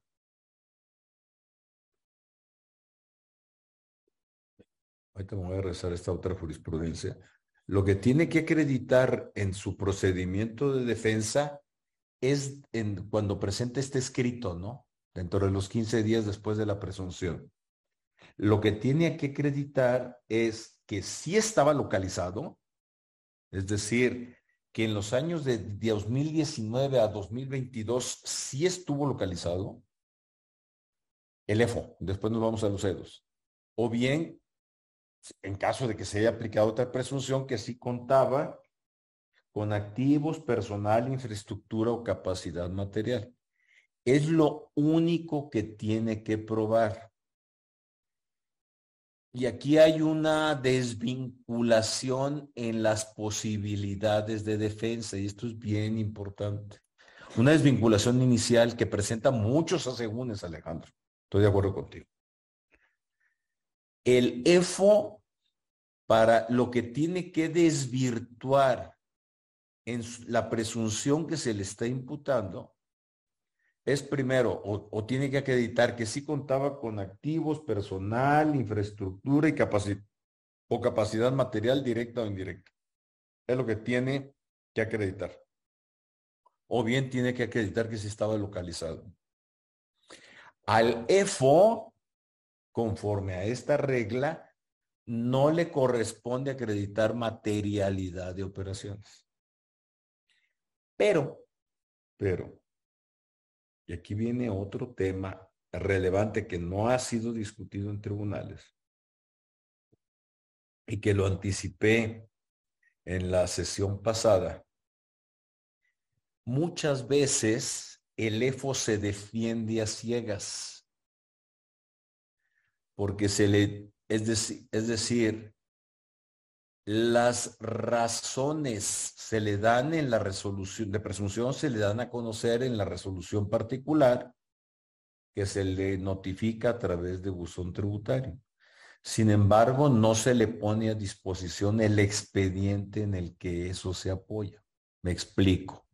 [SPEAKER 1] ahorita me voy a rezar esta otra jurisprudencia, lo que tiene que acreditar en su procedimiento de defensa es en, cuando presente este escrito, ¿no? Dentro de los 15 días después de la presunción. Lo que tiene que acreditar es que sí estaba localizado, es decir, que en los años de 2019 a 2022 sí estuvo localizado el EFO, después nos vamos a los EDOS, o bien en caso de que se haya aplicado otra presunción que sí contaba con activos, personal, infraestructura o capacidad material. Es lo único que tiene que probar. Y aquí hay una desvinculación en las posibilidades de defensa, y esto es bien importante. Una desvinculación inicial que presenta muchos asegúnes, Alejandro. Estoy de acuerdo contigo. El EFO, para lo que tiene que desvirtuar en la presunción que se le está imputando, es primero, o, tiene que acreditar que sí contaba con activos, personal, infraestructura y capacidad o capacidad material directa o indirecta. Es lo que tiene que acreditar. O bien tiene que acreditar que sí estaba localizado. Al EFO conforme a esta regla, no le corresponde acreditar materialidad de operaciones. Pero, pero, y aquí viene otro tema relevante que no ha sido discutido en tribunales y que lo anticipé en la sesión pasada. Muchas veces el EFO se defiende a ciegas porque se le, es decir, es decir, las razones se le dan en la resolución de presunción, se le dan a conocer en la resolución particular que se le notifica a través de buzón tributario. Sin embargo, no se le pone a disposición el expediente en el que eso se apoya. Me explico.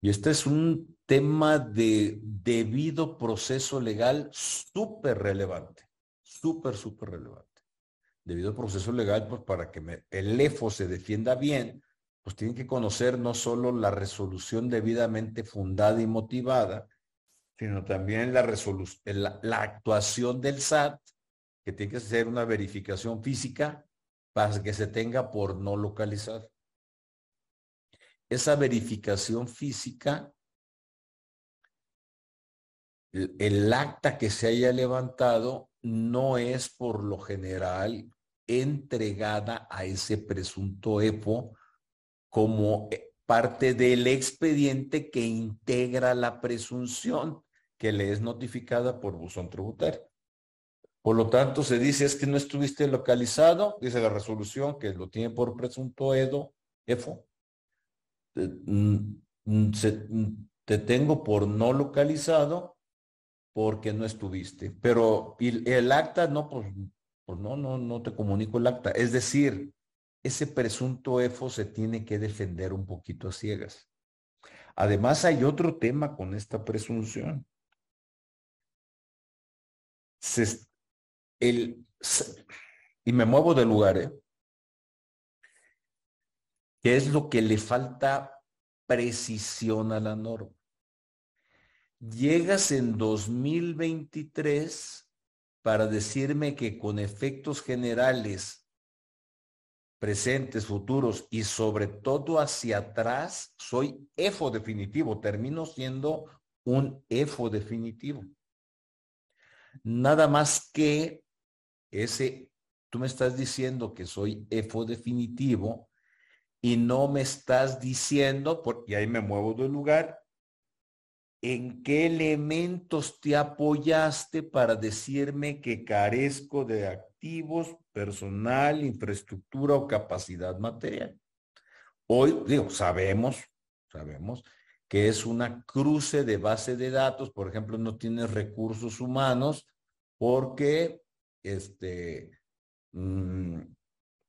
[SPEAKER 1] Y este es un tema de debido proceso legal súper relevante, súper, súper relevante. Debido proceso legal, pues para que el EFO se defienda bien, pues tienen que conocer no solo la resolución debidamente fundada y motivada, sino también la, la, la actuación del SAT, que tiene que ser una verificación física para que se tenga por no localizar. esa verificación física, el acta que se haya levantado no es por lo general entregada a ese presunto EFO como eh, parte del expediente que integra la presunción que le es notificada por buzón tributario. Por lo tanto, se dice es que no estuviste localizado, dice la resolución que lo tiene por presunto EDO, EFO. Mm, mm, mm, te tengo por no localizado porque no estuviste. Pero el acta, no, pues, pues no, no, no te comunico el acta. Es decir, ese presunto EFO se tiene que defender un poquito a ciegas. Además, hay otro tema con esta presunción. y me muevo de lugar, ¿eh? ¿Qué es lo que le falta precisión a la norma? Llegas en 2023 para decirme que con efectos generales, presentes, futuros y sobre todo hacia atrás, soy EFO definitivo, termino siendo un EFO definitivo. Nada más que ese, tú me estás diciendo que soy EFO definitivo y no me estás diciendo, y ahí me muevo del lugar, ¿En qué elementos te apoyaste para decirme que carezco de activos, personal, infraestructura o capacidad material? Hoy, digo, sabemos, sabemos que es una cruce de base de datos, por ejemplo, no tienes recursos humanos porque este, mm,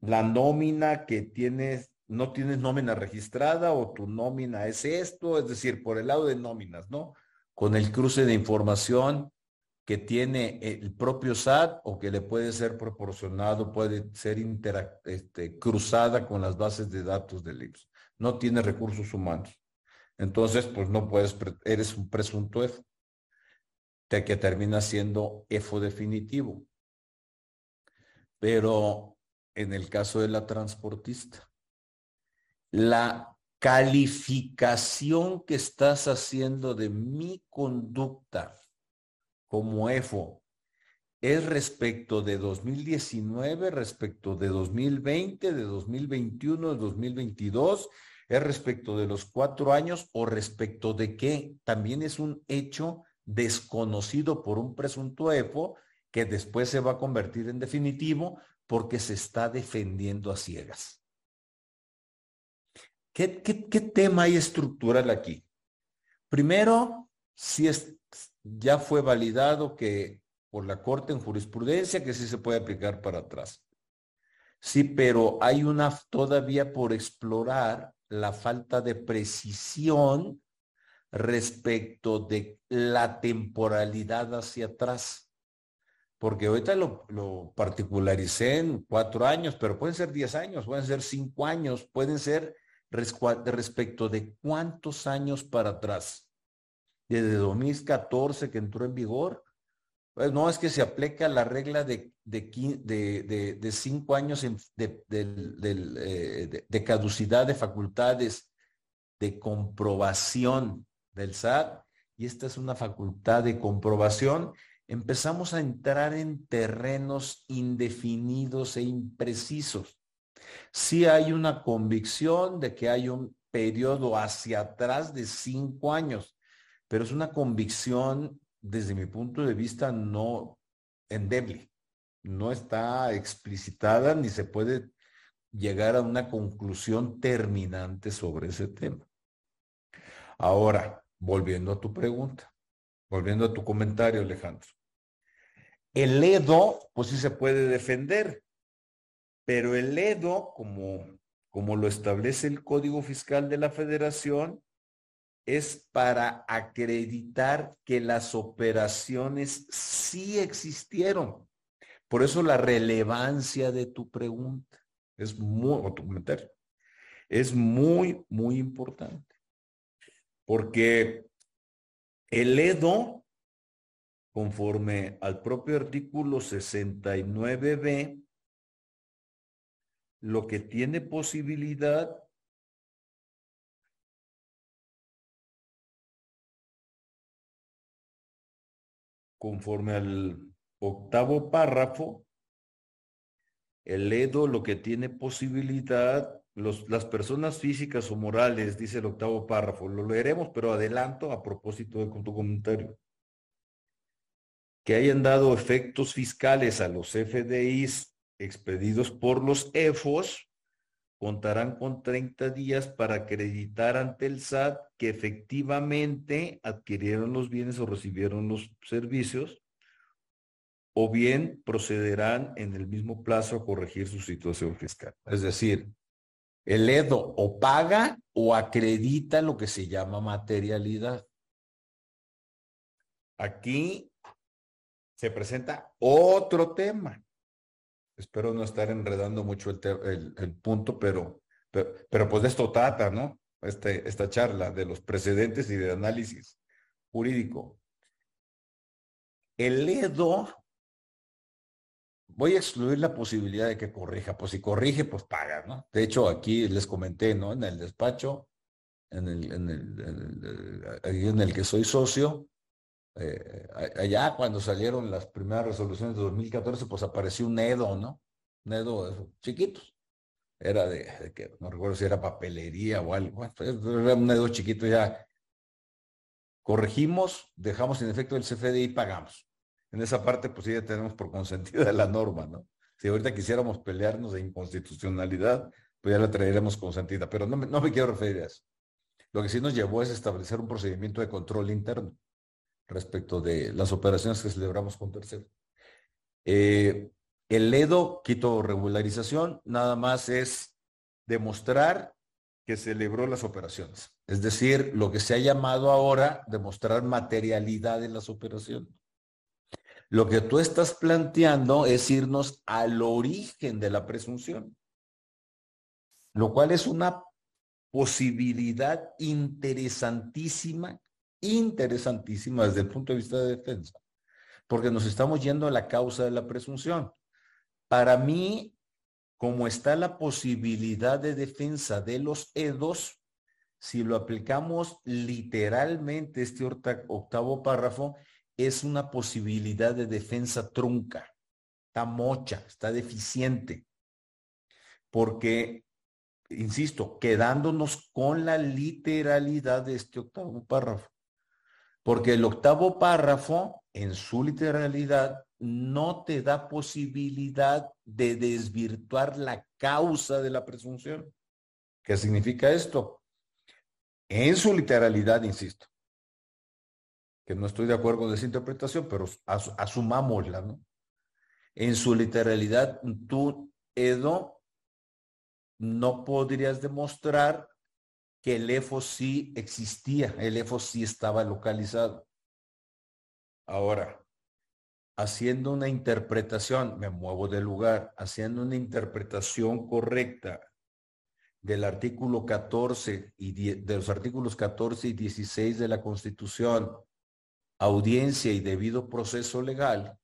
[SPEAKER 1] la nómina que tienes no tienes nómina registrada o tu nómina es esto, es decir, por el lado de nóminas, ¿no? Con el cruce de información que tiene el propio SAT o que le puede ser proporcionado, puede ser este, cruzada con las bases de datos del IPS. No tiene recursos humanos. Entonces, pues no puedes, eres un presunto EFO, de que termina siendo EFO definitivo. Pero en el caso de la transportista, la calificación que estás haciendo de mi conducta como EFO es respecto de 2019, respecto de 2020, de 2021, de 2022, es respecto de los cuatro años o respecto de qué también es un hecho desconocido por un presunto EFO que después se va a convertir en definitivo porque se está defendiendo a ciegas. ¿Qué, tema hay estructural aquí? Primero, si es, ya fue validado que por la Corte en jurisprudencia que sí se puede aplicar para atrás. Sí, pero hay una todavía por explorar la falta de precisión respecto de la temporalidad hacia atrás. Porque ahorita lo, lo, particularicé en cuatro años, pero pueden ser diez años, pueden ser cinco años, pueden ser respecto de cuántos años para atrás. Desde 2014 que entró en vigor, pues no es que se aplica la regla de, de, de, cinco años de, eh, de, caducidad de facultades de comprobación del SAT, y esta es una facultad de comprobación, empezamos a entrar en terrenos indefinidos e imprecisos. Sí hay una convicción de que hay un periodo hacia atrás de cinco años, pero es una convicción desde mi punto de vista no endeble. No está explicitada ni se puede llegar a una conclusión terminante sobre ese tema. Ahora, volviendo a tu pregunta, volviendo a tu comentario, Alejandro. El EDO, pues sí se puede defender, pero el EDO, como, como lo establece el Código Fiscal de la Federación, es para acreditar que las operaciones sí existieron. Por eso la relevancia de tu pregunta es muy, tu comentario, es muy, muy importante. Porque el EDO, conforme al propio artículo 69b, lo que tiene posibilidad conforme al octavo párrafo, el Edo lo que tiene posibilidad, los, las personas físicas o morales, dice el octavo párrafo, lo leeremos, pero adelanto a propósito de tu comentario, que hayan dado efectos fiscales a los FDIs expedidos por los EFOS, contarán con 30 días para acreditar ante el SAT que efectivamente adquirieron los bienes o recibieron los servicios o bien procederán en el mismo plazo a corregir su situación fiscal. Es decir, el EDO o paga o acredita lo que se llama materialidad. Aquí se presenta otro tema. Espero no estar enredando mucho el, punto, pero, pero, pues de esto trata, ¿no? Este, esta charla de los precedentes y de análisis jurídico. El EDO voy a excluir la posibilidad de que corrija. Pues si corrige, pues paga, ¿no? De hecho, aquí les comenté, ¿no? En el despacho, en el, en el, que soy socio, eh, allá cuando salieron las primeras resoluciones de 2014, pues apareció un EDO, ¿no? Un EDO chiquitos. Era de, que, no recuerdo si era papelería o algo. Pues, era un EDO chiquito ya. Corregimos, dejamos en efecto el CFDI y pagamos en esa parte, pues ya tenemos por consentida la norma, ¿no? Si ahorita quisiéramos pelearnos de inconstitucionalidad, pues ya la traeremos consentida, pero no no me quiero referir a eso. Lo que sí nos llevó es establecer un procedimiento de control interno respecto de las operaciones que celebramos con terceros. Eh, el EDO, quito regularización, nada más es demostrar que celebró las operaciones. Es decir, lo que se ha llamado ahora demostrar materialidad en las operaciones. Lo que tú estás planteando es irnos al origen de la presunción, lo cual es una posibilidad interesantísima, interesantísima desde el punto de vista de defensa, porque nos estamos yendo a la causa de la presunción. Para mí, como está la posibilidad de defensa de los EDOS, si lo aplicamos literalmente este octavo párrafo, es una posibilidad de defensa trunca, está mocha, está deficiente. Porque, insisto, quedándonos con la literalidad de este octavo párrafo. Porque el octavo párrafo, en su literalidad, no te da posibilidad de desvirtuar la causa de la presunción. ¿Qué significa esto? En su literalidad, insisto, que no estoy de acuerdo con esa interpretación, pero asumámosla, ¿no? En su literalidad, tú, Edo, no podrías demostrar que el EFO sí existía, el EFO sí estaba localizado. Ahora, haciendo una interpretación, me muevo de lugar, haciendo una interpretación correcta del artículo 14 y de los artículos 14 y 16 de la Constitución, audiencia y debido proceso legal,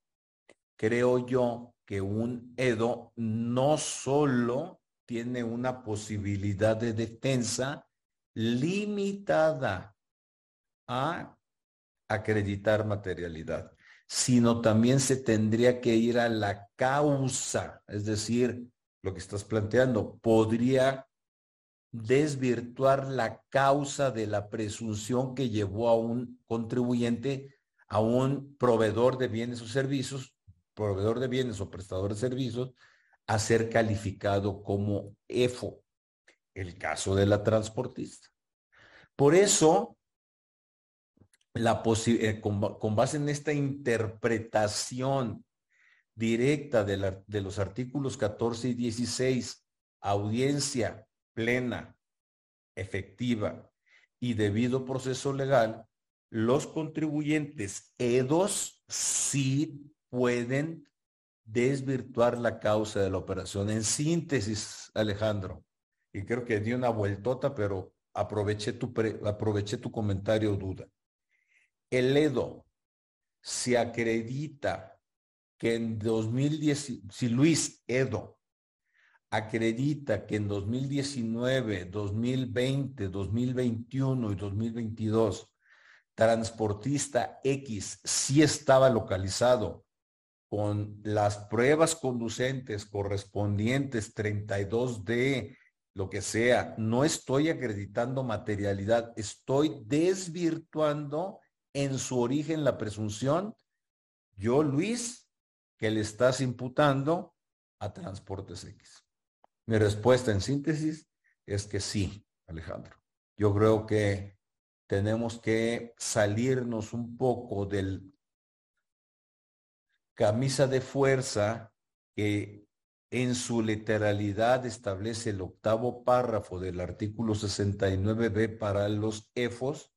[SPEAKER 1] creo yo que un EDO no solo tiene una posibilidad de defensa limitada a acreditar materialidad, sino también se tendría que ir a la causa, es decir, lo que estás planteando, podría desvirtuar la causa de la presunción que llevó a un contribuyente, a un proveedor de bienes o servicios, proveedor de bienes o prestador de servicios, a ser calificado como EFO, el caso de la transportista. Por eso, la eh, con, base en esta interpretación directa de, de los artículos 14 y 16, audiencia, plena, efectiva y debido proceso legal, los contribuyentes EDOS sí pueden desvirtuar la causa de la operación. En síntesis, Alejandro, y creo que di una vueltota, pero aproveché tu, aproveché tu comentario duda. El EDO se acredita que en 2010, si Luis Edo acredita que en 2019, 2020, 2021 y 2022 transportista X sí estaba localizado con las pruebas conducentes correspondientes 32D, lo que sea, no estoy acreditando materialidad, estoy desvirtuando en su origen la presunción, yo, Luis, que le estás imputando a Transportes X. Mi respuesta en síntesis es que sí, Alejandro. Yo creo que tenemos que salirnos un poco del camisa de fuerza que en su literalidad establece el octavo párrafo del artículo 69b para los EFOS,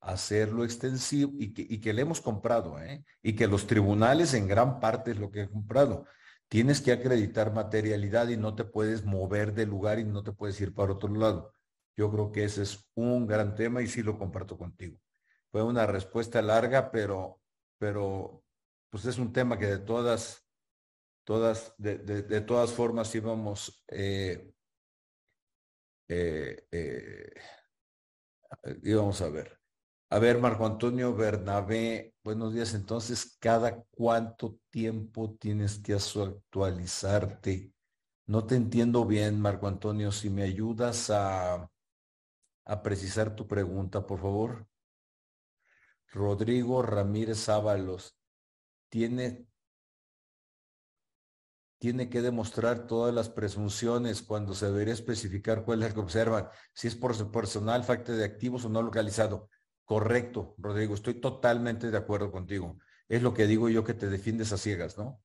[SPEAKER 1] hacerlo extensivo y que, y que le hemos comprado, ¿eh? y que los tribunales en gran parte es lo que han comprado. Tienes que acreditar materialidad y no te puedes mover de lugar y no te puedes ir para otro lado. Yo creo que ese es un gran tema y sí lo comparto contigo. Fue una respuesta larga, pero, pero pues es un tema que de todas, todas, de, de, todas formas íbamos eh, eh, eh, íbamos a ver. A ver, Marco Antonio Bernabé, buenos días. Entonces, ¿cada cuánto tiempo tienes que actualizarte? No te entiendo bien, Marco Antonio. Si me ayudas a, a precisar tu pregunta, por favor. Rodrigo Ramírez Ábalos, tiene, tiene que demostrar todas las presunciones cuando se debería especificar cuál es la que observan, si es por su personal, factor de activos o no localizado. Correcto, Rodrigo, estoy totalmente de acuerdo contigo. Es lo que digo yo que te defiendes a ciegas, ¿no?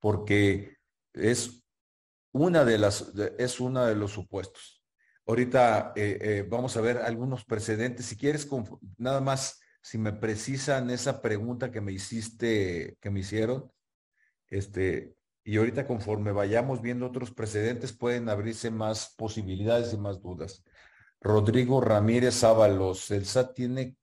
[SPEAKER 1] Porque es una de las, es una de los supuestos. Ahorita eh, eh, vamos a ver algunos precedentes. Si quieres, nada más si me precisan esa pregunta que me hiciste, que me hicieron, este, y ahorita conforme vayamos viendo otros precedentes pueden abrirse más posibilidades y más dudas. Rodrigo Ramírez Ábalos, el SAT tiene,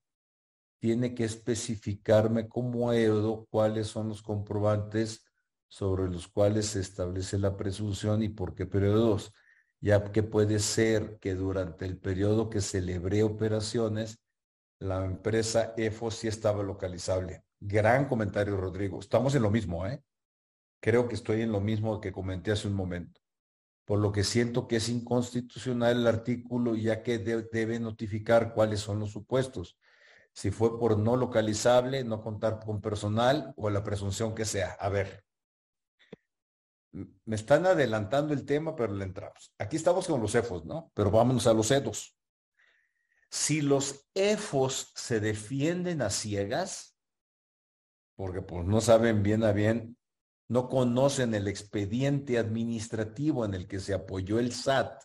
[SPEAKER 1] tiene que especificarme como EUDO cuáles son los comprobantes sobre los cuales se establece la presunción y por qué periodos, ya que puede ser que durante el periodo que celebré operaciones la empresa EFO sí estaba localizable. Gran comentario, Rodrigo. Estamos en lo mismo, ¿eh? Creo que estoy en lo mismo que comenté hace un momento. Por lo que siento que es inconstitucional el artículo, ya que debe notificar cuáles son los supuestos. Si fue por no localizable, no contar con personal o la presunción que sea. A ver, me están adelantando el tema, pero le entramos. Aquí estamos con los EFOS, ¿no? Pero vámonos a los EDOS. Si los EFOS se defienden a ciegas, porque pues no saben bien a bien, no conocen el expediente administrativo en el que se apoyó el SAT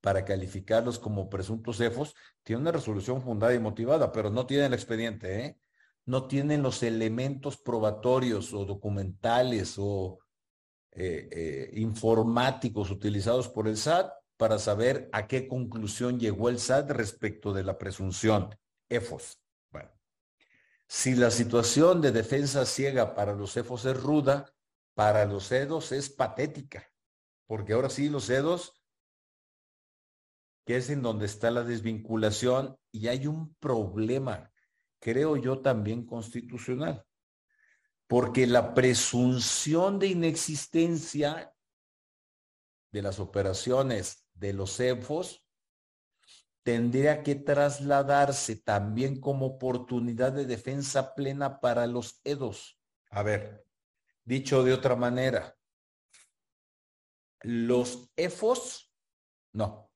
[SPEAKER 1] para calificarlos como presuntos EFOS, tiene una resolución fundada y motivada, pero no tienen el expediente, ¿eh? No tienen los elementos probatorios o documentales o eh, eh, informáticos utilizados por el SAT para saber a qué conclusión llegó el SAT respecto de la presunción EFOS. Bueno, si la situación de defensa ciega para los EFOS es ruda, para los EDOS es patética, porque ahora sí los EDOS, que es en donde está la desvinculación, y hay un problema, creo yo también constitucional, porque la presunción de inexistencia de las operaciones de los EFOS tendría que trasladarse también como oportunidad de defensa plena para los EDOS. A ver, dicho de otra manera, los EFOS, no,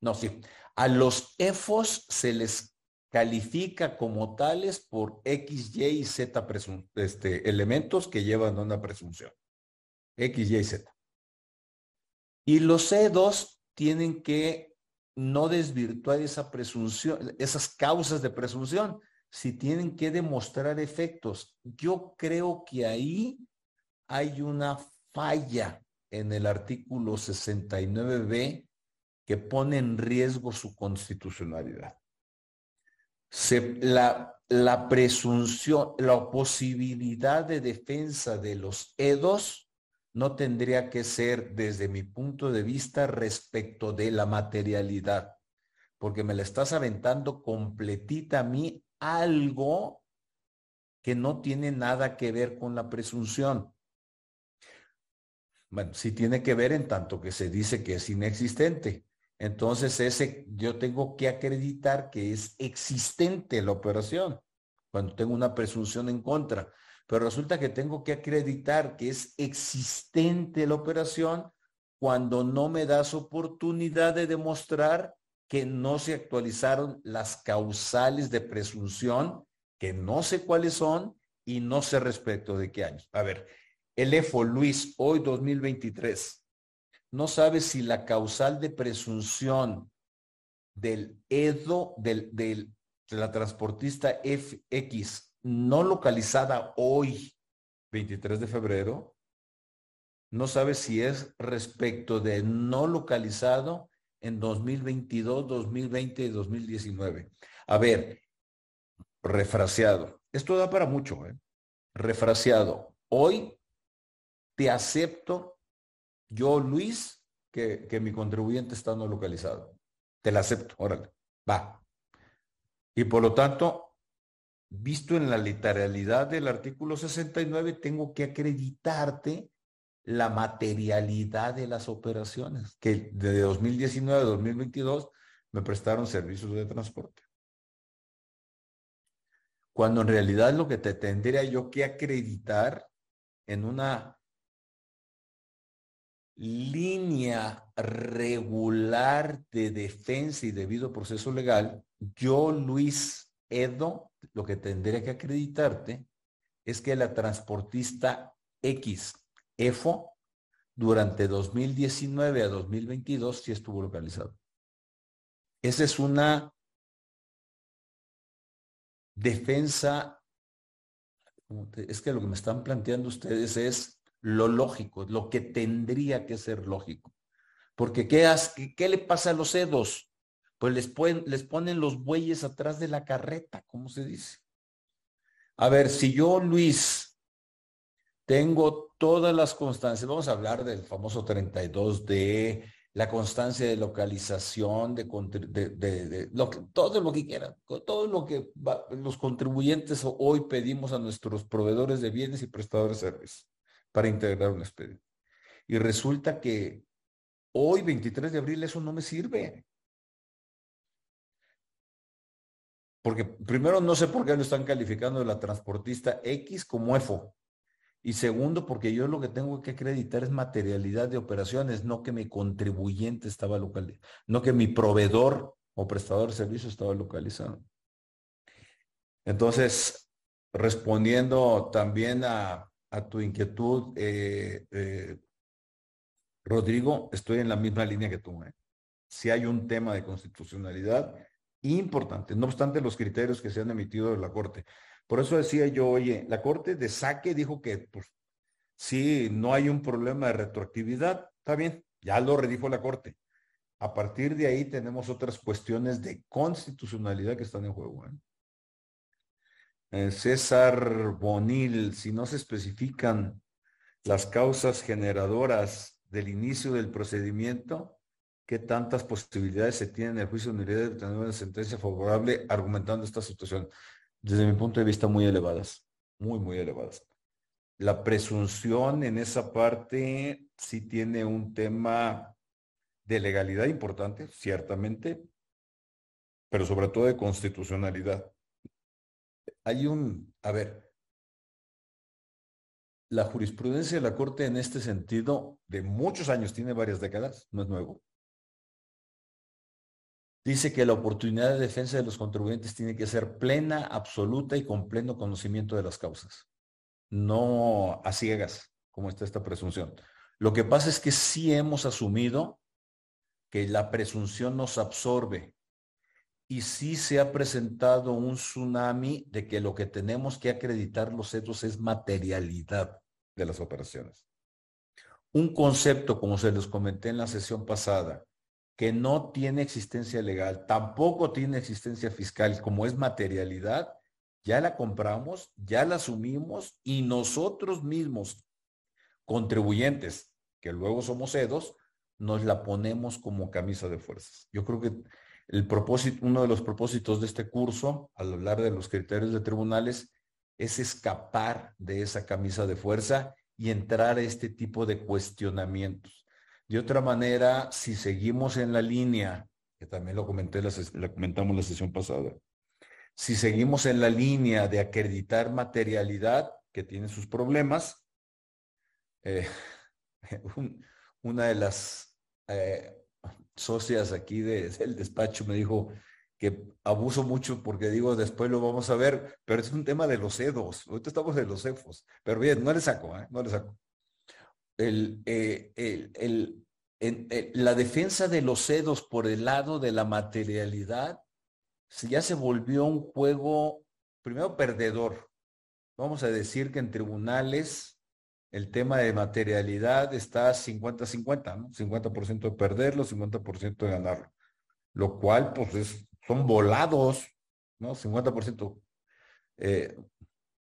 [SPEAKER 1] no, sí, a los EFOS se les califica como tales por X, Y y Z este, elementos que llevan una presunción. X, Y, Z. Y los EDOS tienen que no desvirtuar esa presunción, esas causas de presunción, si tienen que demostrar efectos. Yo creo que ahí hay una falla en el artículo 69b que pone en riesgo su constitucionalidad. la, la presunción, la posibilidad de defensa de los EDOS no tendría que ser desde mi punto de vista respecto de la materialidad, porque me la estás aventando completita a mí algo que no tiene nada que ver con la presunción. Bueno, sí tiene que ver en tanto que se dice que es inexistente. Entonces, ese yo tengo que acreditar que es existente la operación cuando tengo una presunción en contra. Pero resulta que tengo que acreditar que es existente la operación cuando no me das oportunidad de demostrar que no se actualizaron las causales de presunción, que no sé cuáles son y no sé respecto de qué años. A ver, el EFO Luis, hoy 2023, no sabe si la causal de presunción del EDO, del, de la transportista FX no localizada hoy, 23 de febrero, no sabe si es respecto de no localizado en 2022, 2020 y 2019. A ver, refraseado. Esto da para mucho, ¿eh? Refraseado. Hoy te acepto, yo, Luis, que, que mi contribuyente está no localizado. Te la acepto, órale, va. Y por lo tanto, visto en la literalidad del artículo 69, tengo que acreditarte la materialidad de las operaciones, que de 2019 a 2022 me prestaron servicios de transporte. Cuando en realidad lo que te tendría yo que acreditar en una línea regular de defensa y debido proceso legal, yo, Luis Edo, lo que tendría que acreditarte es que la transportista X EFO durante 2019 a 2022 sí estuvo localizado. Esa es una defensa, es que lo que me están planteando ustedes es lo lógico, lo que tendría que ser lógico. Porque ¿qué, qué le pasa a los EDOS? Pues les, les ponen los bueyes atrás de la carreta, ¿cómo se dice? A ver, si yo, Luis, tengo todas las constancias. Vamos a hablar del famoso 32D, la constancia de localización, de, lo que, todo lo que quieran, todo lo que los contribuyentes hoy pedimos a nuestros proveedores de bienes y prestadores de servicios para integrar un expediente. Y resulta que hoy, 23 de abril, eso no me sirve. Porque primero no sé por qué lo están calificando de la transportista X como EFO. Y segundo, porque yo lo que tengo que acreditar es materialidad de operaciones, no que mi contribuyente estaba localizado, no que mi proveedor o prestador de servicio estaba localizado. Entonces, respondiendo también a, tu inquietud, eh, eh, Rodrigo, estoy en la misma línea que tú. ¿eh? Si hay un tema de constitucionalidad importante, no obstante los criterios que se han emitido de la Corte. Por eso decía yo, oye, la Corte de saque dijo que, pues, sí, no hay un problema de retroactividad, está bien, ya lo redijo la Corte. A partir de ahí tenemos otras cuestiones de constitucionalidad que están en juego. ¿eh? Eh, César Bonil, si no se especifican las causas generadoras del inicio del procedimiento, ¿qué tantas posibilidades se tienen en el juicio de unidad de tener una sentencia favorable argumentando esta situación? Desde mi punto de vista, muy elevadas, muy, muy elevadas. La presunción en esa parte sí tiene un tema de legalidad importante, ciertamente, pero sobre todo de constitucionalidad. Hay un, a ver, la jurisprudencia de la Corte en este sentido de muchos años, tiene varias décadas, no es nuevo, dice que la oportunidad de defensa de los contribuyentes tiene que ser plena, absoluta y con pleno conocimiento de las causas. No a ciegas, como está esta presunción. Lo que pasa es que sí hemos asumido que la presunción nos absorbe y sí se ha presentado un tsunami de que lo que tenemos que acreditar los hechos es materialidad de las operaciones. Un concepto, como se les comenté en la sesión pasada, que no tiene existencia legal, tampoco tiene existencia fiscal, como es materialidad, ya la compramos, ya la asumimos y nosotros mismos, contribuyentes, que luego somos EDOS, nos la ponemos como camisa de fuerzas. Yo creo que El propósito, uno de los propósitos de este curso, al hablar de los criterios de tribunales, es escapar de esa camisa de fuerza y entrar a este tipo de cuestionamientos. De otra manera, si seguimos en la línea, que también lo comenté, la, la comentamos la sesión pasada, si seguimos en la línea de acreditar materialidad, que tiene sus problemas, eh, [LAUGHS] una de las eh, socias aquí del despacho me dijo que abuso mucho porque digo, después lo vamos a ver, pero es un tema de los EDOS. Ahorita estamos de los EFOS. Pero bien, no le saco, ¿eh? no le saco. El, el, la defensa de los EDOS por el lado de la materialidad ya se volvió un juego, primero, perdedor. Vamos a decir que en tribunales el tema de materialidad está 50-50, ¿no? 50% de perderlo, 50% de ganarlo. Lo cual, pues, son volados, ¿no? 50%. Eh,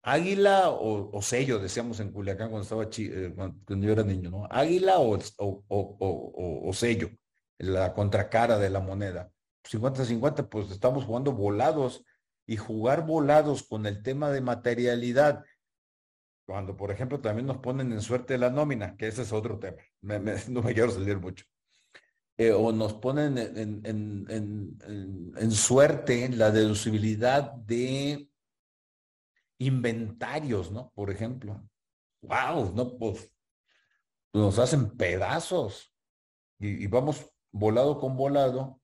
[SPEAKER 1] águila o, sello, decíamos en Culiacán cuando estaba eh, cuando yo era niño, ¿no? Águila o, o, sello, la contracara de la moneda. 50-50, pues estamos jugando volados y jugar volados con el tema de materialidad cuando, por ejemplo, también nos ponen en suerte la nómina, que ese es otro tema, [LAUGHS] no me quiero salir mucho. Eh, o nos ponen en, suerte la deducibilidad de inventarios, ¿no? Por ejemplo. ¡Wow! No, pues nos hacen pedazos y, vamos volado con volado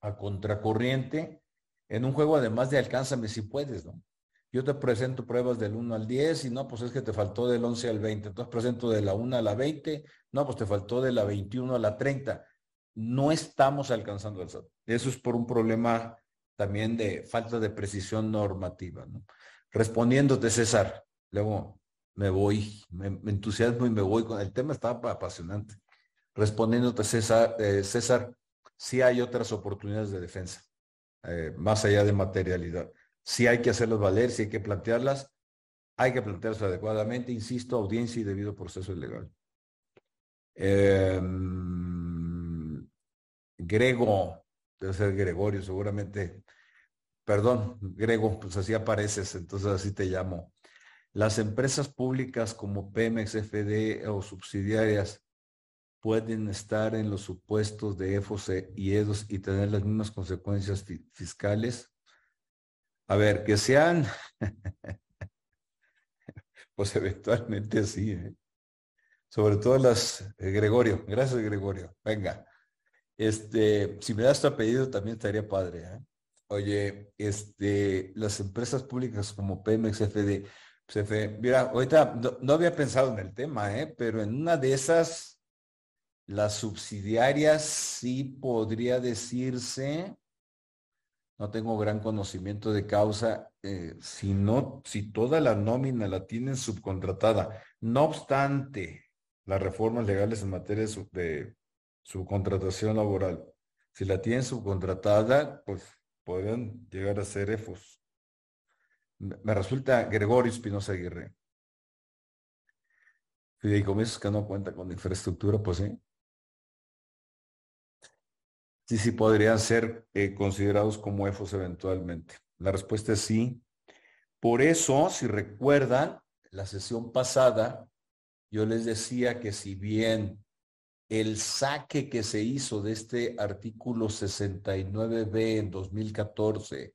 [SPEAKER 1] a contracorriente en un juego además de alcánzame si puedes, ¿no? yo te presento pruebas del 1 al 10 y no, pues es que te faltó del 11 al 20. Entonces presento de la 1 a la 20, no, pues te faltó de la 21 a la 30. No estamos alcanzando el. Eso es por un problema también de falta de precisión normativa. ¿no? Respondiéndote, César, luego me voy, me, entusiasmo y me voy con el tema, estaba apasionante. Respondiéndote, César, eh, César, sí hay otras oportunidades de defensa, eh, más allá de materialidad si hay que hacerlas valer, si hay que plantearlas, hay que plantearlas adecuadamente, insisto, audiencia y debido proceso legal. Em, Grego, debe ser Gregorio, seguramente. Perdón, Grego, pues así apareces, entonces así te llamo. Las empresas públicas como Pemex, FD o subsidiarias pueden estar en los supuestos de EFOS y EDOS y tener las mismas consecuencias fiscales. A ver, que sean, [LAUGHS] pues eventualmente sí, ¿eh? sobre todo las, eh, Gregorio, gracias Gregorio, venga. Este, si me das tu apellido también estaría padre. ¿eh? Oye, este, las empresas públicas como Pemex, FD, CFE, mira, ahorita no, no, había pensado en el tema, ¿eh? pero en una de esas, las subsidiarias sí podría decirse no tengo gran conocimiento de causa, eh, si, no, si toda la nómina la tienen subcontratada. No obstante, las reformas legales en materia de, subcontratación laboral, si la tienen subcontratada, pues podrían llegar a ser EFOS. Me resulta Gregorio Espinosa Aguirre. Fideicomisos que no cuenta con infraestructura, pues sí sí, sí podrían ser eh, considerados como EFOS eventualmente. La respuesta es sí. Por eso, si recuerdan, la sesión pasada, yo les decía que si bien el saque que se hizo de este artículo 69b en 2014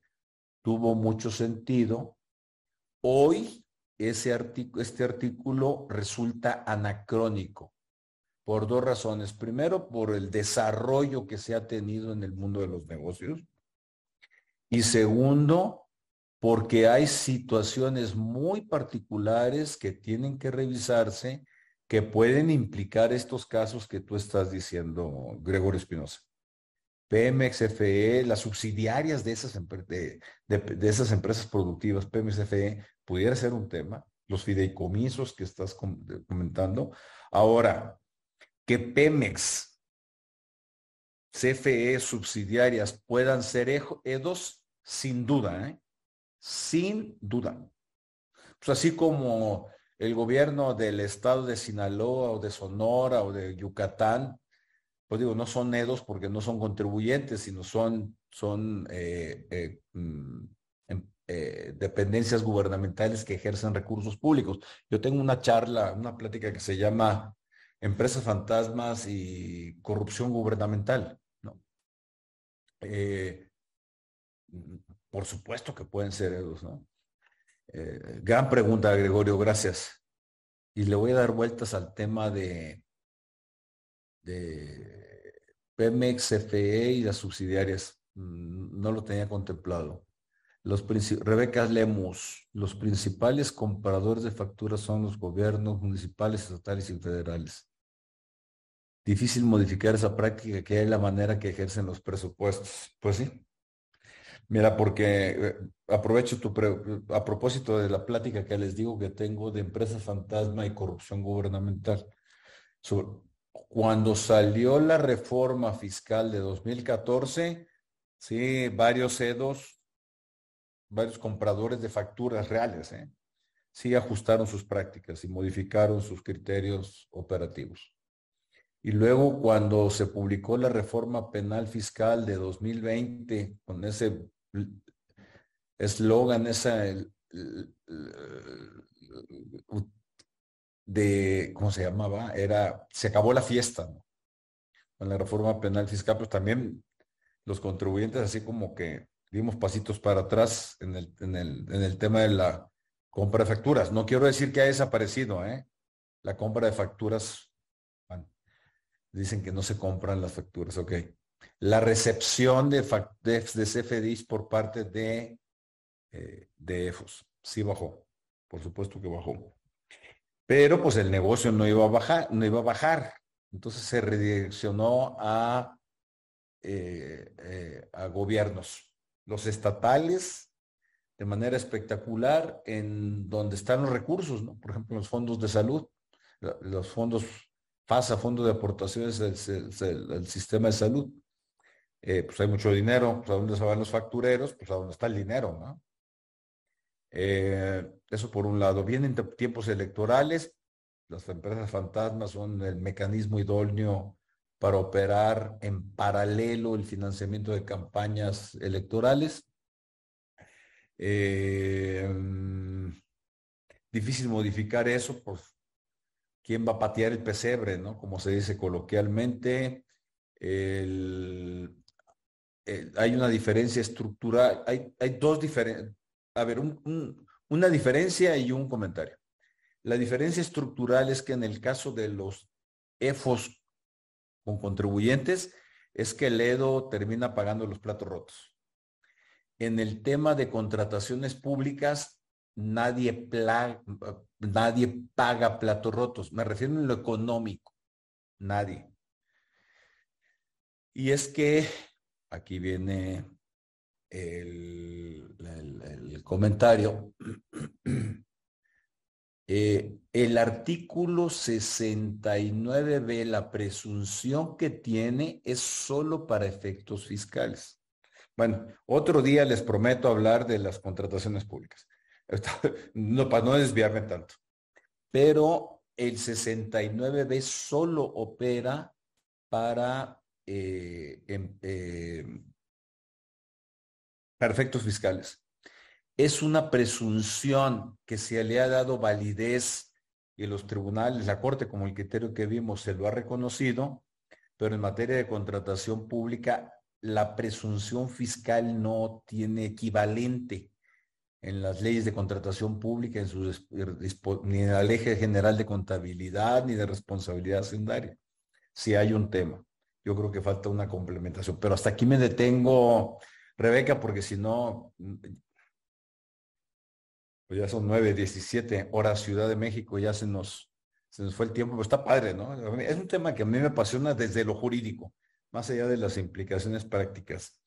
[SPEAKER 1] tuvo mucho sentido, hoy ese artículo, este artículo resulta anacrónico por dos razones. Primero, por el desarrollo que se ha tenido en el mundo de los negocios. Y segundo, porque hay situaciones muy particulares que tienen que revisarse que pueden implicar estos casos que tú estás diciendo, Gregorio Espinosa. Pemex, FE, las subsidiarias de esas, de, de, esas empresas productivas, Pemex, FE, pudiera ser un tema, los fideicomisos que estás comentando. Ahora, que Pemex, CFE subsidiarias puedan ser EDOS, sin duda, ¿eh? sin duda. Pues así como el gobierno del estado de Sinaloa o de Sonora o de Yucatán pues digo, no son EDOS porque no son contribuyentes, sino son, son eh, eh, mm, em, eh, dependencias gubernamentales que ejercen recursos públicos. Yo tengo una charla, una plática que se llama Empresas Fantasmas y Corrupción Gubernamental. ¿no? por supuesto que pueden ser EDOS, ¿no? Gran pregunta, Gregorio, gracias. Y le voy a dar vueltas al tema de, de Pemex, CFE y las subsidiarias. Mm, no lo tenía contemplado. Los Rebeca Lemus, los principales compradores de facturas son los gobiernos municipales, estatales y federales. Difícil modificar esa práctica que es la manera que ejercen los presupuestos. Pues sí. Mira, porque eh, aprovecho tu a propósito de la plática que les digo que tengo de empresas fantasma y corrupción gubernamental. Cuando salió la reforma fiscal de 2014, sí, varios CEDOS, varios compradores de facturas reales, ¿eh? sí ajustaron sus prácticas y modificaron sus criterios operativos. Y luego cuando se publicó la reforma penal fiscal de 2020, con ese eslogan, esa de, ¿cómo se llamaba? Era, se acabó la fiesta. Con la reforma penal fiscal, pues también los contribuyentes así como que dimos pasitos para atrás en el, en el, en el tema de la compra de facturas. No quiero decir que ha desaparecido, ¿eh? La compra de facturas, dicen que no se compran las facturas, ok. La recepción de, de, de CFDIs por parte de, eh, de EFOS, sí bajó, por supuesto que bajó. Pero pues el negocio no iba a bajar, no iba a bajar. Entonces se redireccionó a, eh, eh, a gobiernos, los estatales, de manera espectacular, en donde están los recursos, ¿no? Por ejemplo, los fondos de salud, los fondos FASA, Fondo de Aportaciones del, Sistema de Salud. Eh, pues hay mucho dinero, pues a dónde se van los factureros, pues a dónde está el dinero, ¿no? Eh, eso por un lado. Vienen tiempos electorales, las empresas fantasmas son el mecanismo idóneo para operar en paralelo el financiamiento de campañas electorales. Eh, difícil modificar eso, por quién va a patear el pesebre, ¿no? Como se dice coloquialmente. Hay una diferencia estructural, hay, hay dos diferencias, a ver, una diferencia y un comentario. La diferencia estructural es que en el caso de los EFOS con contribuyentes, es que el EDO termina pagando los platos rotos. En el tema de contrataciones públicas, nadie, nadie paga platos rotos. Me refiero en lo económico. Nadie. Y es que aquí viene el, comentario, [CLEARS THROAT] eh, el artículo 69b, la presunción que tiene es solo para efectos fiscales. Bueno, otro día les prometo hablar de las contrataciones públicas, [LAUGHS] no, para no desviarme tanto. Pero el 69b solo opera para eh, em, eh, perfectos fiscales. Es una presunción que se le ha dado validez y los tribunales, la Corte, como el criterio que vimos, se lo ha reconocido, pero en materia de contratación pública, la presunción fiscal no tiene equivalente en las leyes de contratación pública, en su, ni en el eje general de contabilidad, ni de responsabilidad hacendaria. Si hay un tema. Yo creo que falta una complementación, pero hasta aquí me detengo, Rebeca, porque si no, pues ya son 9, 17 horas Ciudad de México, ya se nos, se nos fue el tiempo, pero está padre, ¿no? Es un tema que a mí me apasiona desde lo jurídico, más allá de las implicaciones prácticas.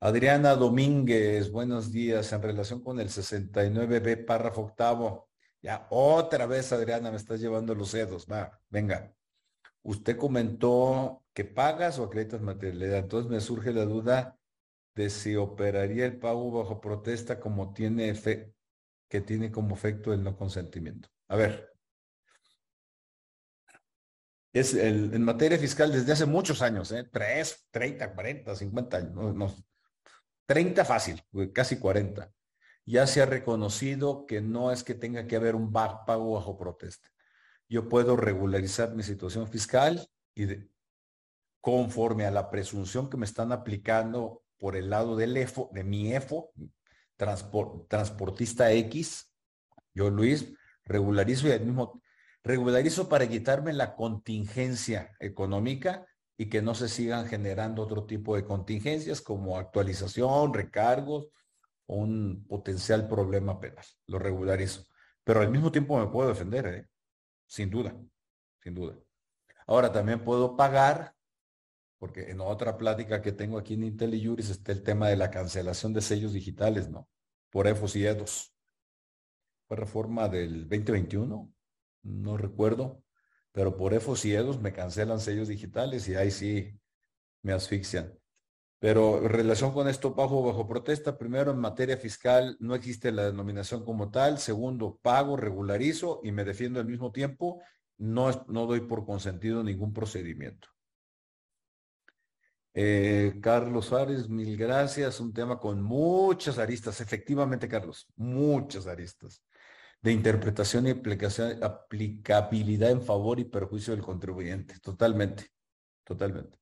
[SPEAKER 1] Adriana Domínguez, buenos días. En relación con el 69B, párrafo octavo. Ya otra vez, Adriana, me estás llevando los dedos. Va, venga. Usted comentó que pagas o acreditas materialidad. Entonces me surge la duda de si operaría el pago bajo protesta como tiene que tiene como efecto el no consentimiento. A ver. Es el, en materia fiscal desde hace muchos años, ¿eh? 3, 30, 40, 50 años, no, 30 fácil, casi 40. Ya se ha reconocido que no es que tenga que haber un pago bajo protesta. Yo puedo regularizar mi situación fiscal y de, conforme a la presunción que me están aplicando por el lado del EFO, de mi EFO, transportista X, yo Luis, regularizo y al mismo regularizo para quitarme la contingencia económica y que no se sigan generando otro tipo de contingencias como actualización, recargos o un potencial problema penal. Lo regularizo. Pero al mismo tiempo me puedo defender, ¿eh? sin duda, sin duda. Ahora también puedo pagar, porque en otra plática que tengo aquí en IntelliJuris está el tema de la cancelación de sellos digitales, ¿no? Por EFOS y EDOS. Fue reforma del 2021, no recuerdo, pero por EFOS y EDOS me cancelan sellos digitales y ahí sí me asfixian. Pero en relación con esto, bajo, bajo protesta, primero en materia fiscal no existe la denominación como tal, segundo, pago, regularizo y me defiendo al mismo tiempo, no, no doy por consentido ningún procedimiento. Eh, Carlos Ares, mil gracias. Un tema con muchas aristas. Efectivamente, Carlos, muchas aristas de interpretación y aplicación, aplicabilidad en favor y perjuicio del contribuyente. Totalmente, totalmente.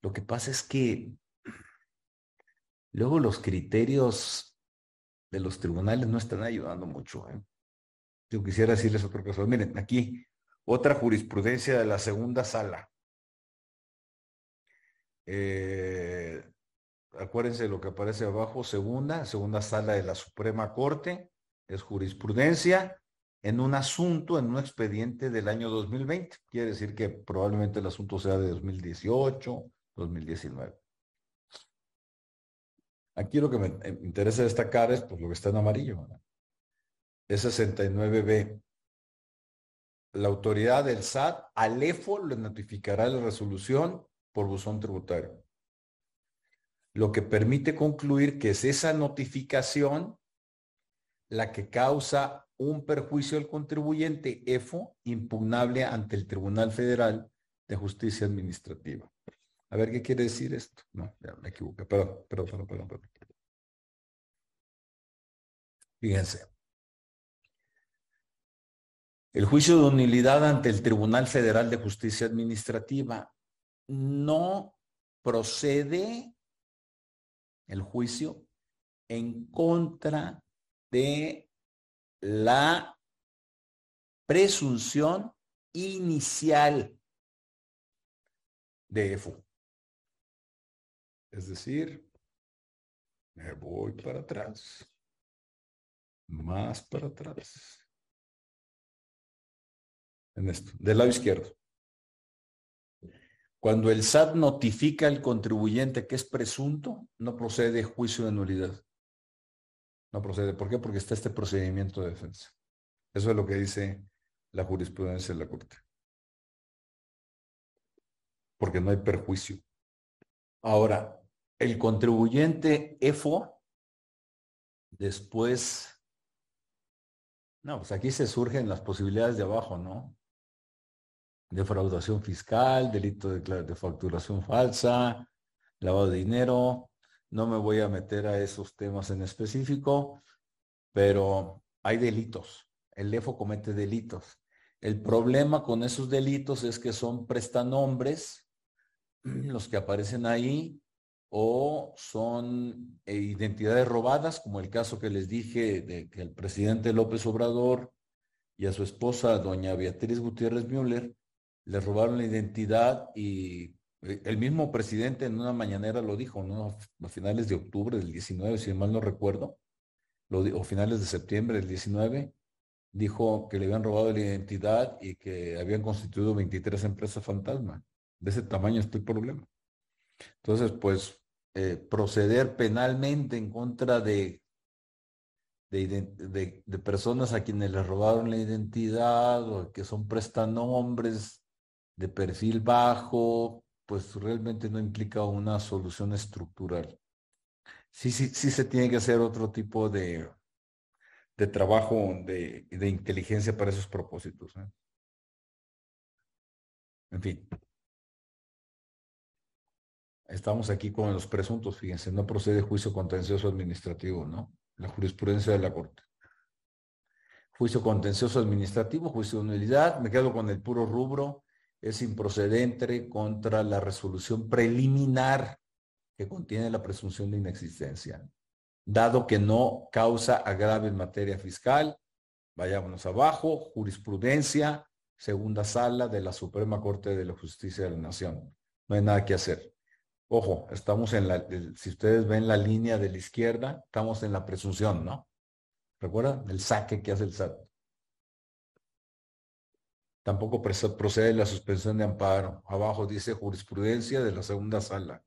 [SPEAKER 1] Lo que pasa es que luego los criterios de los tribunales no están ayudando mucho. ¿eh? Yo quisiera decirles otra cosa. Miren, aquí otra jurisprudencia de la segunda sala. Eh, acuérdense de lo que aparece abajo, segunda, segunda sala de la Suprema Corte, es jurisprudencia en un asunto, en un expediente del año 2020. Quiere decir que probablemente el asunto sea de 2018, 2019. Aquí lo que me interesa destacar es pues, lo que está en amarillo. Es 69B. La autoridad del SAT al EFO le notificará la resolución por buzón tributario. Lo que permite concluir que es esa notificación la que causa un perjuicio al contribuyente EFO impugnable ante el Tribunal Federal de Justicia Administrativa. A ver, ¿qué quiere decir esto? No, ya me equivoqué. Perdón, perdón, perdón, perdón. Fíjense. El juicio de nulidad ante el Tribunal Federal de Justicia Administrativa no procede el juicio en contra de la presunción inicial de EFO. Es decir, me voy para atrás, más para atrás. En esto, del lado izquierdo. Cuando el SAT notifica al contribuyente que es presunto, no procede juicio de nulidad. No procede. ¿Por qué? Porque está este procedimiento de defensa. Eso es lo que dice la jurisprudencia de la Corte. Porque no hay perjuicio. Ahora, el contribuyente EFO, después, no, pues aquí se surgen las posibilidades de abajo, ¿no? Defraudación fiscal, delito de, facturación falsa, lavado de dinero, no me voy a meter a esos temas en específico, pero hay delitos. El EFO comete delitos. El problema con esos delitos es que son prestanombres [CLEARS THROAT] los que aparecen ahí o son eh, identidades robadas, como el caso que les dije de que el presidente López Obrador y a su esposa, doña Beatriz Gutiérrez Müller, le robaron la identidad y eh, el mismo presidente en una mañanera lo dijo, ¿no? A finales de octubre del 19, si mal no recuerdo, o finales de septiembre del 19, dijo que le habían robado la identidad y que habían constituido 23 empresas fantasma. De ese tamaño está el problema. Entonces, pues, eh, proceder penalmente en contra de de, de, personas a quienes les robaron la identidad o que son prestanombres de perfil bajo, pues realmente no implica una solución estructural. Sí, sí, sí se tiene que hacer otro tipo de, de trabajo de, de inteligencia para esos propósitos. En fin. Estamos aquí con los presuntos, fíjense, no procede juicio contencioso administrativo, ¿no? La jurisprudencia de la Corte. Juicio contencioso administrativo, juicio de nulidad, me quedo con el puro rubro, es improcedente contra la resolución preliminar que contiene la presunción de inexistencia, dado que no causa agrave en materia fiscal. Vayámonos abajo, jurisprudencia, segunda sala de la Suprema Corte de la Justicia de la Nación. No hay nada que hacer. Ojo, estamos en la, si ustedes ven la línea de la izquierda, estamos en la presunción, ¿no? ¿Recuerdan? El saque que hace el SAT. Tampoco procede la suspensión de amparo. Abajo dice jurisprudencia de la segunda sala.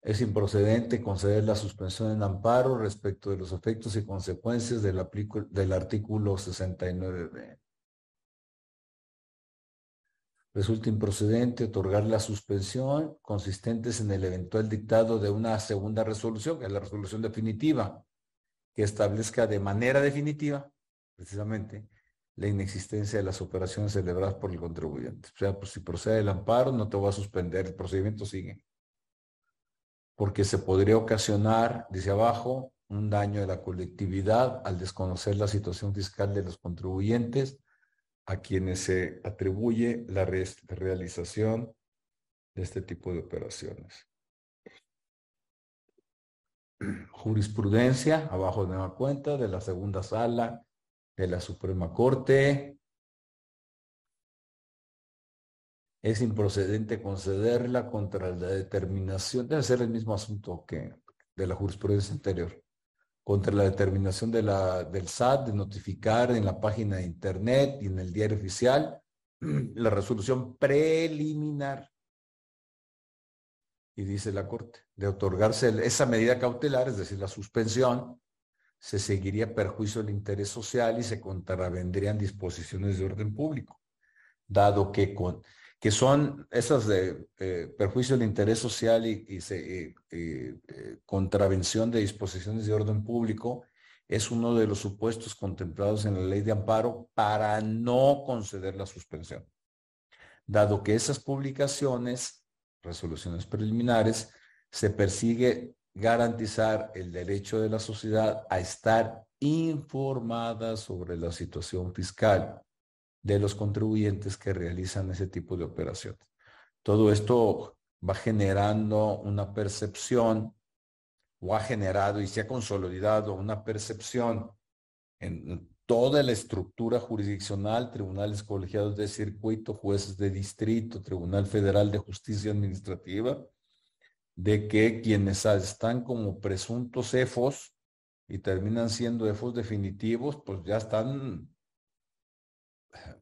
[SPEAKER 1] Es improcedente conceder la suspensión de amparo respecto de los efectos y consecuencias del, del artículo 69b. Resulta improcedente otorgar la suspensión consistentes en el eventual dictado de una segunda resolución, que es la resolución definitiva, que establezca de manera definitiva, precisamente, la inexistencia de las operaciones celebradas por el contribuyente. O sea, pues si procede el amparo, no te va a suspender, el procedimiento sigue. Porque se podría ocasionar, dice abajo, un daño de la colectividad al desconocer la situación fiscal de los contribuyentes a quienes se atribuye la realización de este tipo de operaciones. Jurisprudencia, abajo de nueva cuenta, de la segunda sala de la Suprema Corte. Es improcedente concederla contra la determinación, debe ser el mismo asunto que de la jurisprudencia anterior contra la determinación de la, del SAT de notificar en la página de internet y en el diario oficial [CLEARS THROAT] la resolución preliminar. Y dice la Corte, de otorgarse esa medida cautelar, es decir, la suspensión, se seguiría perjuicio del interés social y se contravendrían disposiciones de orden público, dado que con que son esas de eh, perjuicio del interés social y, eh, contravención de disposiciones de orden público, es uno de los supuestos contemplados en la ley de amparo para no conceder la suspensión. Dado que esas publicaciones, resoluciones preliminares, se persigue garantizar el derecho de la sociedad a estar informada sobre la situación fiscal de los contribuyentes que realizan ese tipo de operaciones. Todo esto va generando una percepción o ha generado y se ha consolidado una percepción en toda la estructura jurisdiccional, tribunales colegiados de circuito, jueces de distrito, Tribunal Federal de Justicia Administrativa, de que quienes están como presuntos EFOS y terminan siendo EFOS definitivos, pues ya están